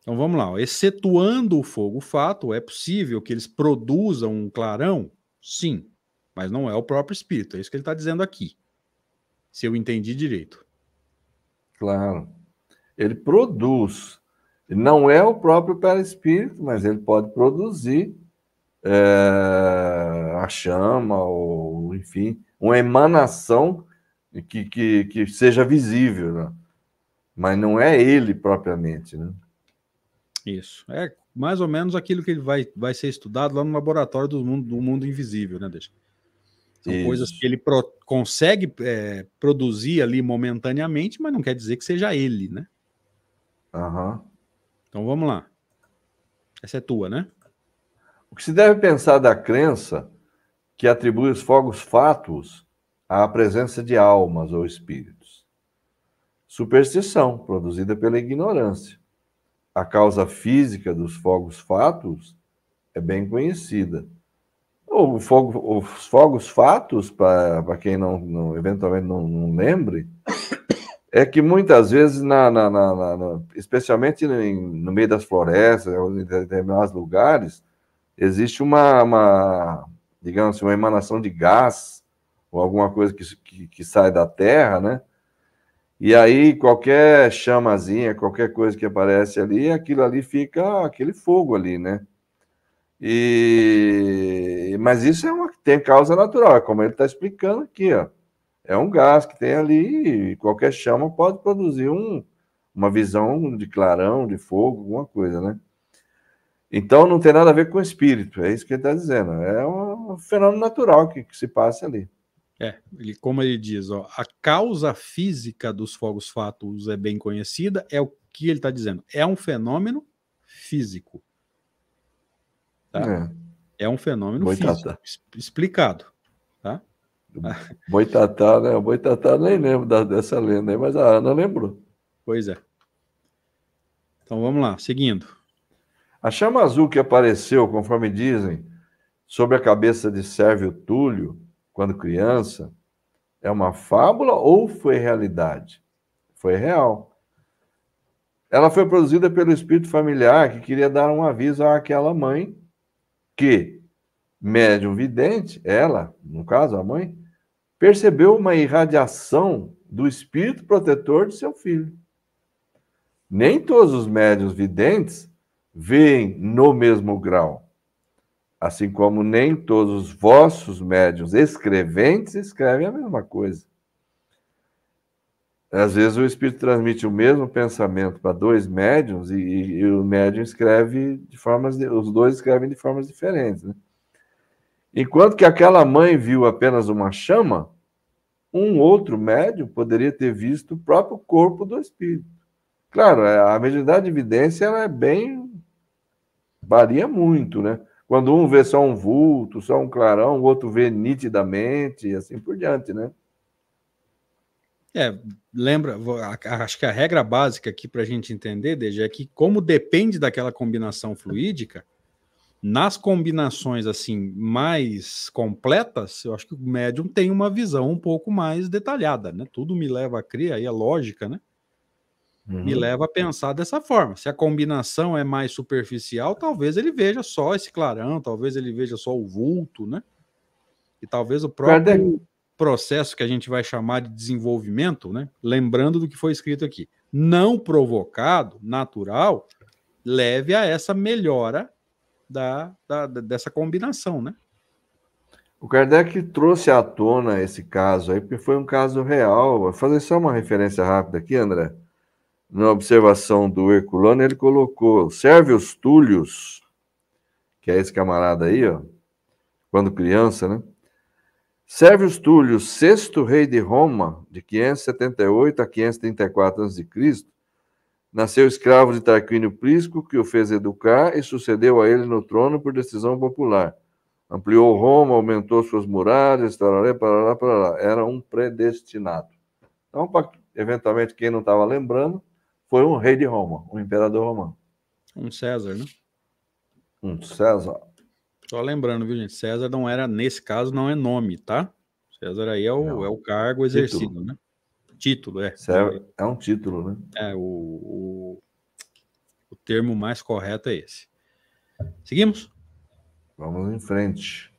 Então vamos lá, excetuando o fogo fato, é possível que eles produzam um clarão? Sim, mas não é o próprio espírito, é isso que ele está dizendo aqui. Se eu entendi direito. Claro. Ele produz. Não é o próprio perispírito, mas ele pode produzir é, a chama, ou enfim, uma emanação que, que, que seja visível, né? mas não é ele propriamente. Né? Isso. É mais ou menos aquilo que vai, vai ser estudado lá no laboratório do mundo, do mundo invisível, né, Deixa? São Isso. coisas que ele pro, consegue é, produzir ali momentaneamente, mas não quer dizer que seja ele, né? Uhum. Então vamos lá. Essa é tua, né? O que se deve pensar da crença que atribui os fogos fatos à presença de almas ou espíritos? Superstição, produzida pela ignorância a causa física dos fogos fatos é bem conhecida. O fogo, os fogos fatos, para quem não, não, eventualmente não, não, lembre, é que muitas vezes, na, na, na, na especialmente no meio das florestas, em determinados lugares, existe uma, uma, digamos assim, uma emanação de gás ou alguma coisa que, que, que sai da terra, né? E aí, qualquer chamazinha, qualquer coisa que aparece ali, aquilo ali fica aquele fogo ali, né? E... Mas isso é uma tem causa natural, é como ele está explicando aqui, ó. É um gás que tem ali, e qualquer chama pode produzir um, uma visão de clarão, de fogo, alguma coisa, né? Então não tem nada a ver com o espírito, é isso que ele está dizendo. É um fenômeno natural que, que se passa ali. É, ele, como ele diz, ó, a causa física dos fogos fatos é bem conhecida, é o que ele está dizendo. É um fenômeno físico. Tá? É. é um fenômeno Boitatá. físico, explicado. Tá? Boitatá, né? O Boitatá nem lembro da, dessa lenda aí, mas a Ana lembrou. Pois é. Então vamos lá, seguindo. A chama azul que apareceu, conforme dizem, sobre a cabeça de Sérvio Túlio, quando criança, é uma fábula ou foi realidade? Foi real. Ela foi produzida pelo espírito familiar que queria dar um aviso àquela mãe que, médium vidente, ela, no caso a mãe, percebeu uma irradiação do espírito protetor de seu filho. Nem todos os médios videntes veem no mesmo grau, assim como nem todos os vossos médios escreventes escrevem a mesma coisa. Às vezes o espírito transmite o mesmo pensamento para dois médiums e, e, o médium escreve de formas, os dois escrevem de formas diferentes. Né? Enquanto que aquela mãe viu apenas uma chama, um outro médium poderia ter visto o próprio corpo do espírito. Claro, é, a mediunidade de evidência ela é bem. varia muito, né? Quando um vê só um vulto, só um clarão, o outro vê nitidamente e assim por diante, né? É, lembra, acho que a regra básica aqui para a gente entender, Deja, é que como depende daquela combinação fluídica, nas combinações assim mais completas, eu acho que o médium tem uma visão um pouco mais detalhada, né? Tudo me leva a crer, aí a lógica, né? Uhum. Me leva a pensar dessa forma. Se a combinação é mais superficial, talvez ele veja só esse clarão, talvez ele veja só o vulto, né? E talvez o próprio processo que a gente vai chamar de desenvolvimento, né? Lembrando do que foi escrito aqui, não provocado, natural, leve a essa melhora da, da, dessa combinação, né? O Kardec trouxe à tona esse caso aí, porque foi um caso real. Vou fazer só uma referência rápida aqui, André. Na observação do Herculano, ele colocou Sérvios Túlios, que é esse camarada aí, ó, quando criança, né? Sérvios Túlios, sexto rei de Roma, de 578 a 534 a.C., Nasceu escravo de Tarquínio Prisco, que o fez educar e sucedeu a ele no trono por decisão popular. Ampliou Roma, aumentou suas muralhas, parará, parará. Era um predestinado. Então, pra, eventualmente, quem não estava lembrando, foi um rei de Roma, um imperador romano. Um César, né? Um César. Só lembrando, viu, gente? César não era, nesse caso, não é nome, tá? César aí é o, é o cargo exercido, Título. né? Título, é. É, é um título, né? É, o, o, o termo mais correto é esse. Seguimos? Vamos em frente.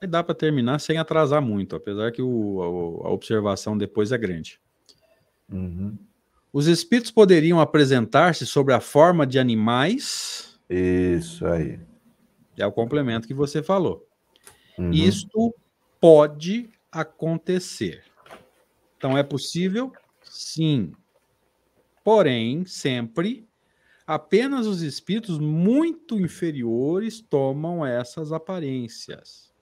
Aí dá para terminar sem atrasar muito, apesar que o, a, a observação depois é grande. Uhum. Os espíritos poderiam apresentar-se sobre a forma de animais. Isso aí. É o complemento que você falou. Uhum. Isto pode acontecer. Então é possível? Sim. Porém, sempre apenas os espíritos muito inferiores tomam essas aparências.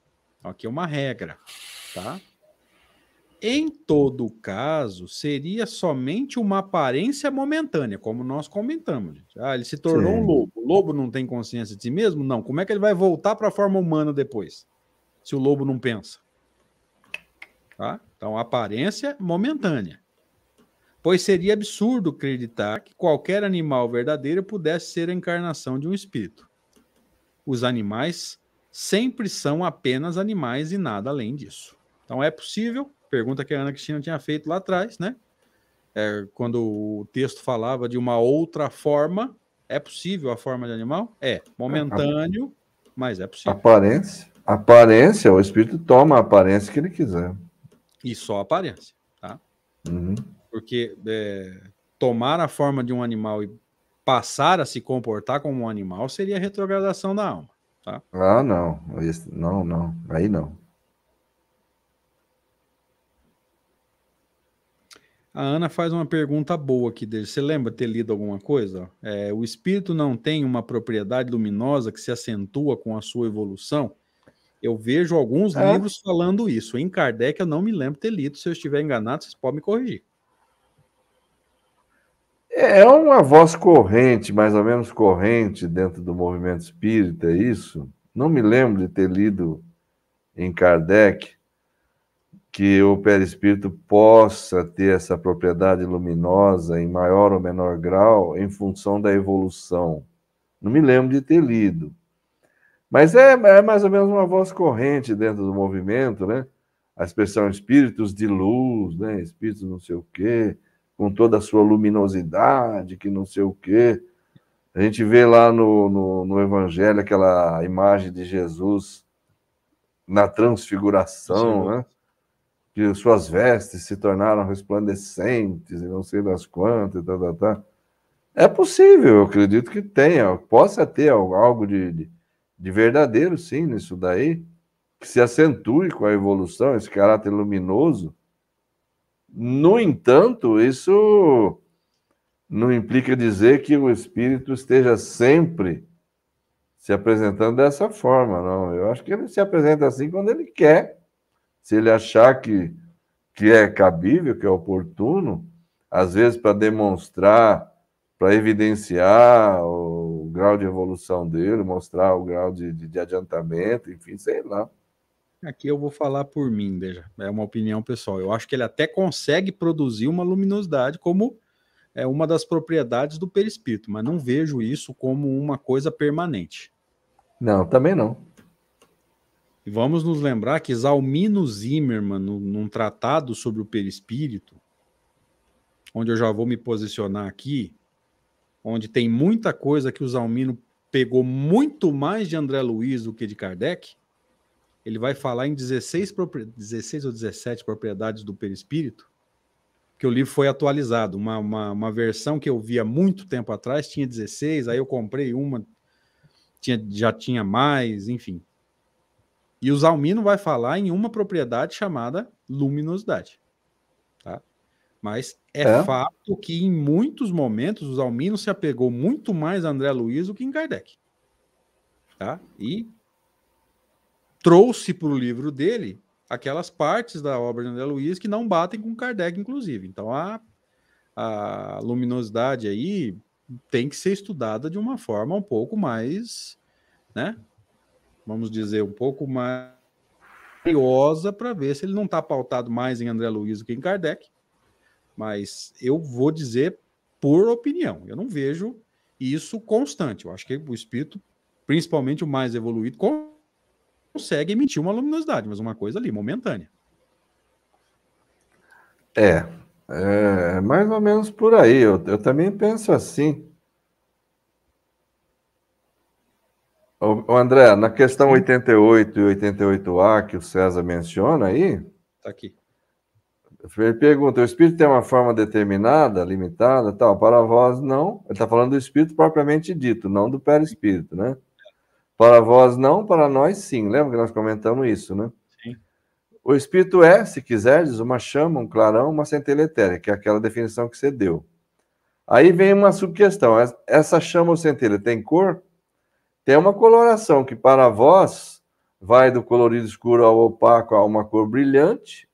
Aqui é uma regra, tá? Em todo caso, seria somente uma aparência momentânea, como nós comentamos. Gente. Ah, ele se tornou Sim. um lobo. O lobo não tem consciência de si mesmo? Não. Como é que ele vai voltar para a forma humana depois? Se o lobo não pensa. Tá? Então, aparência momentânea. Pois seria absurdo acreditar que qualquer animal verdadeiro pudesse ser a encarnação de um espírito. Os animais sempre são apenas animais e nada além disso. Então, é possível, pergunta que a Ana Cristina tinha feito lá atrás, né? É, quando o texto falava de uma outra forma, é possível a forma de animal? É, momentâneo, mas é possível. Aparência, aparência, o espírito toma a aparência que ele quiser. E só aparência, tá? Uhum. Porque é, tomar a forma de um animal e passar a se comportar como um animal seria retrogradação da alma, tá? Ah, não. Não, não. Aí não. A Ana faz uma pergunta boa aqui dele. Você lembra ter lido alguma coisa? É, o espírito não tem uma propriedade luminosa que se acentua com a sua evolução? Eu vejo alguns é. livros falando isso. Em Kardec, eu não me lembro ter lido. Se eu estiver enganado, vocês podem me corrigir. É, é uma voz corrente, mais ou menos corrente, dentro do movimento espírita, é isso? Não me lembro de ter lido em Kardec que o perispírito possa ter essa propriedade luminosa em maior ou menor grau em função da evolução. Não me lembro de ter lido. Mas é, é mais ou menos uma voz corrente dentro do movimento, né? A expressão espíritos de luz, né? Espíritos não sei o quê, com toda a sua luminosidade, que não sei o quê. A gente vê lá no, no, no Evangelho aquela imagem de Jesus na transfiguração, Sim. né? Que suas vestes se tornaram resplandecentes e não sei das quantas, tá, tá, tá. É possível, eu acredito que tenha, possa ter algo de, de, de verdadeiro, sim, nisso daí, que se acentue com a evolução, esse caráter luminoso. No entanto, isso não implica dizer que o espírito esteja sempre se apresentando dessa forma, não. Eu acho que ele se apresenta assim quando ele quer. Se ele achar que, que é cabível, que é oportuno, às vezes para demonstrar, para evidenciar o grau de evolução dele, mostrar o grau de, de, de adiantamento, enfim, sei lá. Aqui eu vou falar por mim, veja, é uma opinião pessoal. Eu acho que ele até consegue produzir uma luminosidade como é uma das propriedades do perispírito, mas não vejo isso como uma coisa permanente. Não, também não. E vamos nos lembrar que Zalmino Zimmermann, num, num tratado sobre o perispírito, onde eu já vou me posicionar aqui, onde tem muita coisa que o Zalmino pegou muito mais de André Luiz do que de Kardec, ele vai falar em 16, 16 ou 17 propriedades do perispírito, que o livro foi atualizado. Uma, uma, uma versão que eu via muito tempo atrás tinha 16, aí eu comprei uma tinha, já tinha mais, enfim. E o Zalmino vai falar em uma propriedade chamada luminosidade. Tá? Mas é, é, fato que em muitos momentos o Zalmino se apegou muito mais a André Luiz do que em Kardec. Tá? E trouxe para o livro dele aquelas partes da obra de André Luiz que não batem com Kardec, inclusive. Então a, a luminosidade aí tem que ser estudada de uma forma um pouco mais, né? Vamos dizer, um pouco mais curiosa para ver se ele não está pautado mais em André Luiz do que em Kardec. Mas eu vou dizer por opinião, eu não vejo isso constante. Eu acho que o espírito, principalmente o mais evoluído, consegue emitir uma luminosidade, mas uma coisa ali, momentânea. É, é, mais ou menos por aí. Eu, eu também penso assim. O, André, na questão 88 e 88A que o César menciona aí. Está aqui. Ele pergunta: o espírito tem uma forma determinada, limitada, tal? Para vós, não. Ele está falando do espírito propriamente dito, não do perispírito, né? Para vós, não, para nós, sim. Lembra que nós comentamos isso, né? O espírito é, se quiseres, uma chama, um clarão, uma centelha etérea, que é aquela definição que você deu. Aí vem uma subquestão: essa chama ou centelha tem cor? Tem uma coloração que para vós vai do colorido escuro ao opaco a uma cor brilhante,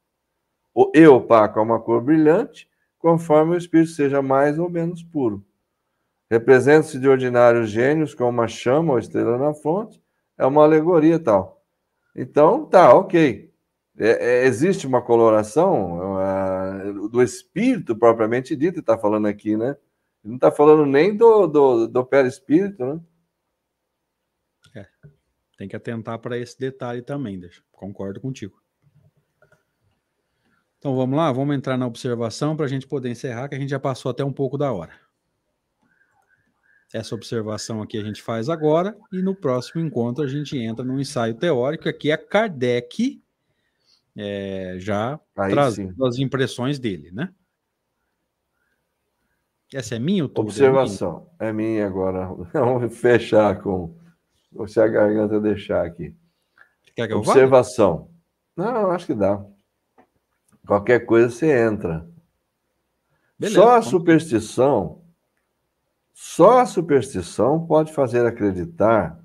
e opaco a uma cor brilhante, conforme o espírito seja mais ou menos puro. Representa-se de ordinários gênios com uma chama ou estrela na fonte, é uma alegoria tal. Então, tá, ok. É, é, existe uma coloração uh, do espírito propriamente dito, está falando aqui, né? Não está falando nem do, do, do perispírito, né? Tem que atentar para esse detalhe também, deixa. Concordo contigo. Então vamos lá, vamos entrar na observação para a gente poder encerrar, que a gente já passou até um pouco da hora. Essa observação aqui a gente faz agora, e no próximo encontro a gente entra no ensaio teórico, aqui é Kardec é, já Aí trazendo sim. as impressões dele, né? Essa é minha ou Observação. É minha? é minha agora. Vamos fechar com. Se a garganta deixar aqui. Quer que Observação. Vá? Não, acho que dá. Qualquer coisa você entra. Beleza, só a superstição, só a superstição pode fazer acreditar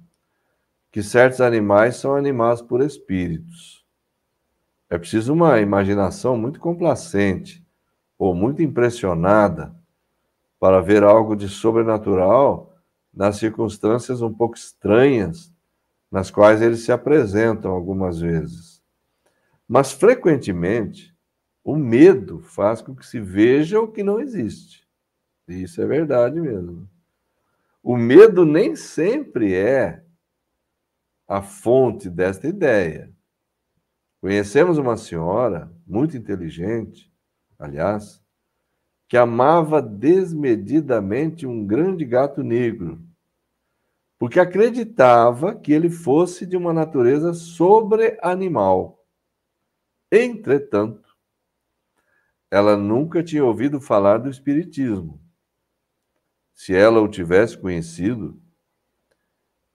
que certos animais são animados por espíritos. É preciso uma imaginação muito complacente ou muito impressionada para ver algo de sobrenatural nas circunstâncias um pouco estranhas nas quais eles se apresentam algumas vezes. Mas frequentemente o medo faz com que se veja o que não existe. E isso é verdade mesmo. O medo nem sempre é a fonte desta ideia. Conhecemos uma senhora muito inteligente, aliás, que amava desmedidamente um grande gato negro, porque acreditava que ele fosse de uma natureza sobre-animal. Entretanto, ela nunca tinha ouvido falar do Espiritismo. Se ela o tivesse conhecido,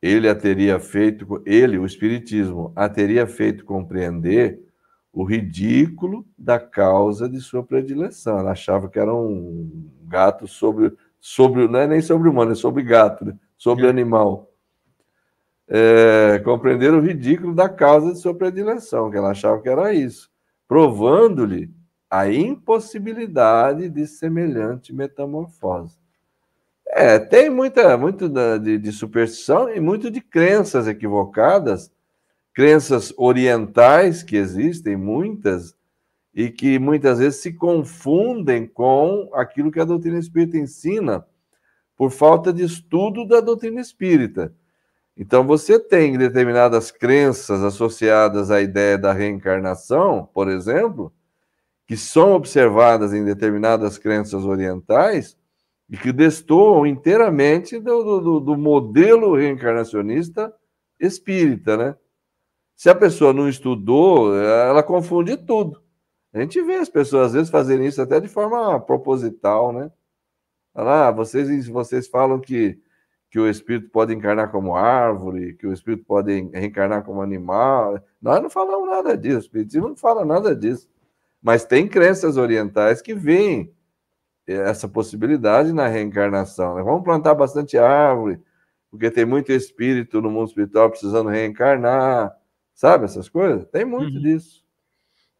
ele a teria feito, ele, o Espiritismo, a teria feito compreender o ridículo da causa de sua predileção. Ela achava que era um gato sobre, sobre não é nem sobre humano, é sobre gato, né? sobre é. animal. É, compreender o ridículo da causa de sua predileção, que ela achava que era isso, provando-lhe a impossibilidade de semelhante metamorfose. É, tem muita, muito de, de superstição e muito de crenças equivocadas, crenças orientais que existem, muitas, e que muitas vezes se confundem com aquilo que a doutrina espírita ensina, por falta de estudo da doutrina espírita. Então, você tem determinadas crenças associadas à ideia da reencarnação, por exemplo, que são observadas em determinadas crenças orientais e que destoam inteiramente do, do, do modelo reencarnacionista espírita, né? Se a pessoa não estudou, ela confunde tudo. A gente vê as pessoas às vezes fazerem isso até de forma proposital, né? Ah, vocês, vocês falam que, que o espírito pode encarnar como árvore, que o espírito pode reencarnar como animal. Nós não falamos nada disso, o espiritismo não fala nada disso. Mas tem crenças orientais que veem essa possibilidade na reencarnação. Né? Vamos plantar bastante árvore, porque tem muito espírito no mundo espiritual precisando reencarnar, sabe essas coisas? Tem muito uhum. disso.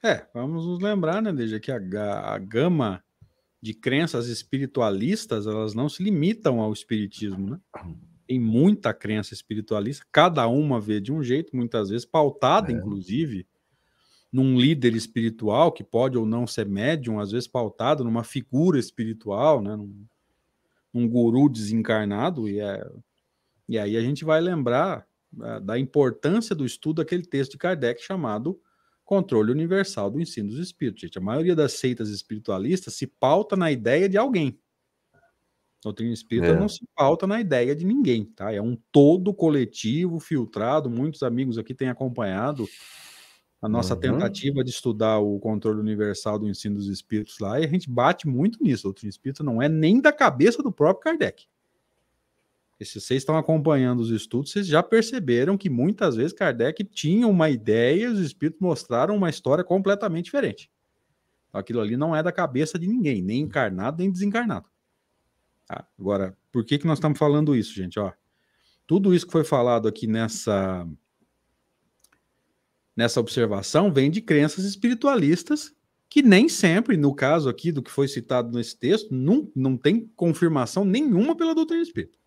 É, vamos nos lembrar, né, desde que a, a gama de crenças espiritualistas, elas não se limitam ao espiritismo, né? Tem muita crença espiritualista, cada uma vê de um jeito, muitas vezes pautada, é. inclusive, num líder espiritual, que pode ou não ser médium, às vezes pautado numa figura espiritual, né, num, num guru desencarnado, e, é, e aí a gente vai lembrar da importância do estudo daquele texto de Kardec chamado Controle Universal do Ensino dos Espíritos. Gente, a maioria das seitas espiritualistas se pauta na ideia de alguém. A doutrina espírita é. não se pauta na ideia de ninguém, tá? É um todo coletivo, filtrado. Muitos amigos aqui têm acompanhado a nossa uhum. tentativa de estudar o controle universal do ensino dos espíritos lá, e a gente bate muito nisso. O doutrina espírita não é nem da cabeça do próprio Kardec. E se vocês estão acompanhando os estudos, vocês já perceberam que muitas vezes Kardec tinha uma ideia e os espíritos mostraram uma história completamente diferente. Aquilo ali não é da cabeça de ninguém, nem encarnado, nem desencarnado. Tá? Agora, por que, que nós estamos falando isso, gente? Ó, tudo isso que foi falado aqui nessa nessa observação vem de crenças espiritualistas que nem sempre, no caso aqui do que foi citado nesse texto, não, não tem confirmação nenhuma pela doutrina espírita.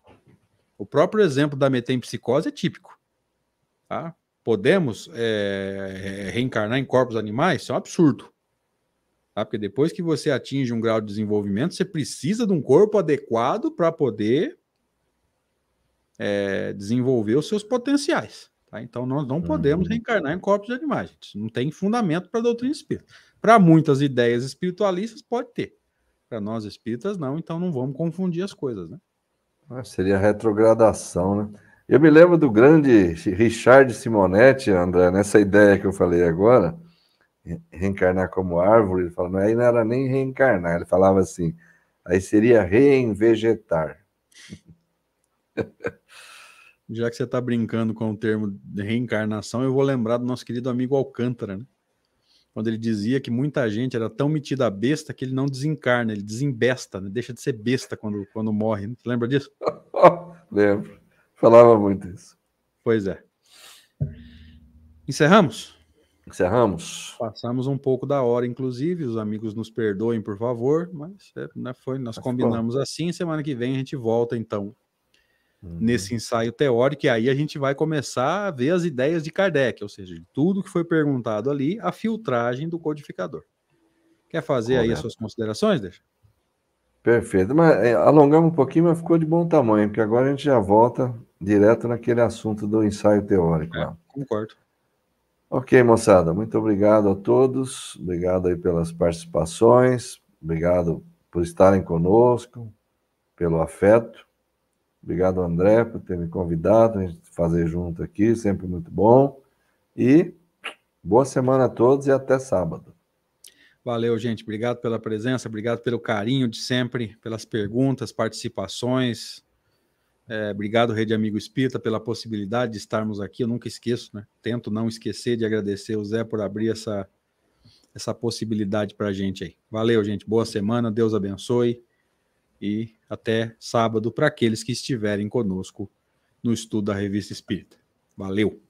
O próprio exemplo da metempsicose é típico. Tá? Podemos é, reencarnar em corpos animais? Isso é um absurdo. Tá? Porque depois que você atinge um grau de desenvolvimento, você precisa de um corpo adequado para poder é, desenvolver os seus potenciais. Tá? Então, nós não podemos uhum. reencarnar em corpos de animais. Gente. Não tem fundamento para a doutrina espírita. Para muitas ideias espiritualistas, pode ter. Para nós espíritas, não. Então, não vamos confundir as coisas. Né? Ah, seria retrogradação, né? Eu me lembro do grande Richard Simonetti, André, nessa ideia que eu falei agora, reencarnar como árvore, ele falou, aí não era nem reencarnar, ele falava assim, aí seria reenvegetar. Já que você está brincando com o termo reencarnação, eu vou lembrar do nosso querido amigo Alcântara, né? Quando ele dizia que muita gente era tão metida a besta que ele não desencarna, ele desembesta, né? deixa de ser besta quando, quando morre. Né? Você lembra disso? Lembro. Falava muito isso. Pois é. Encerramos? Encerramos. Passamos um pouco da hora, inclusive. Os amigos nos perdoem, por favor, mas é, né, foi, nós mas combinamos bom. assim. Semana que vem a gente volta, então, nesse uhum. ensaio teórico, e aí a gente vai começar a ver as ideias de Kardec, ou seja, tudo que foi perguntado ali, a filtragem do codificador. Quer fazer Correto. aí as suas considerações, deixa? Perfeito, mas é, alongamos um pouquinho, mas ficou de bom tamanho, porque agora a gente já volta direto naquele assunto do ensaio teórico. É, concordo. Ok, moçada, muito obrigado a todos, obrigado aí pelas participações, obrigado por estarem conosco, pelo afeto. Obrigado, André, por ter me convidado, a gente fazer junto aqui, sempre muito bom. E boa semana a todos e até sábado. Valeu, gente. Obrigado pela presença, obrigado pelo carinho de sempre, pelas perguntas, participações. É, obrigado, Rede Amigo Espírita, pela possibilidade de estarmos aqui. Eu nunca esqueço, né? Tento não esquecer de agradecer o Zé por abrir essa, essa possibilidade para a gente aí. Valeu, gente. Boa semana, Deus abençoe. E até sábado para aqueles que estiverem conosco no estudo da Revista Espírita. Valeu!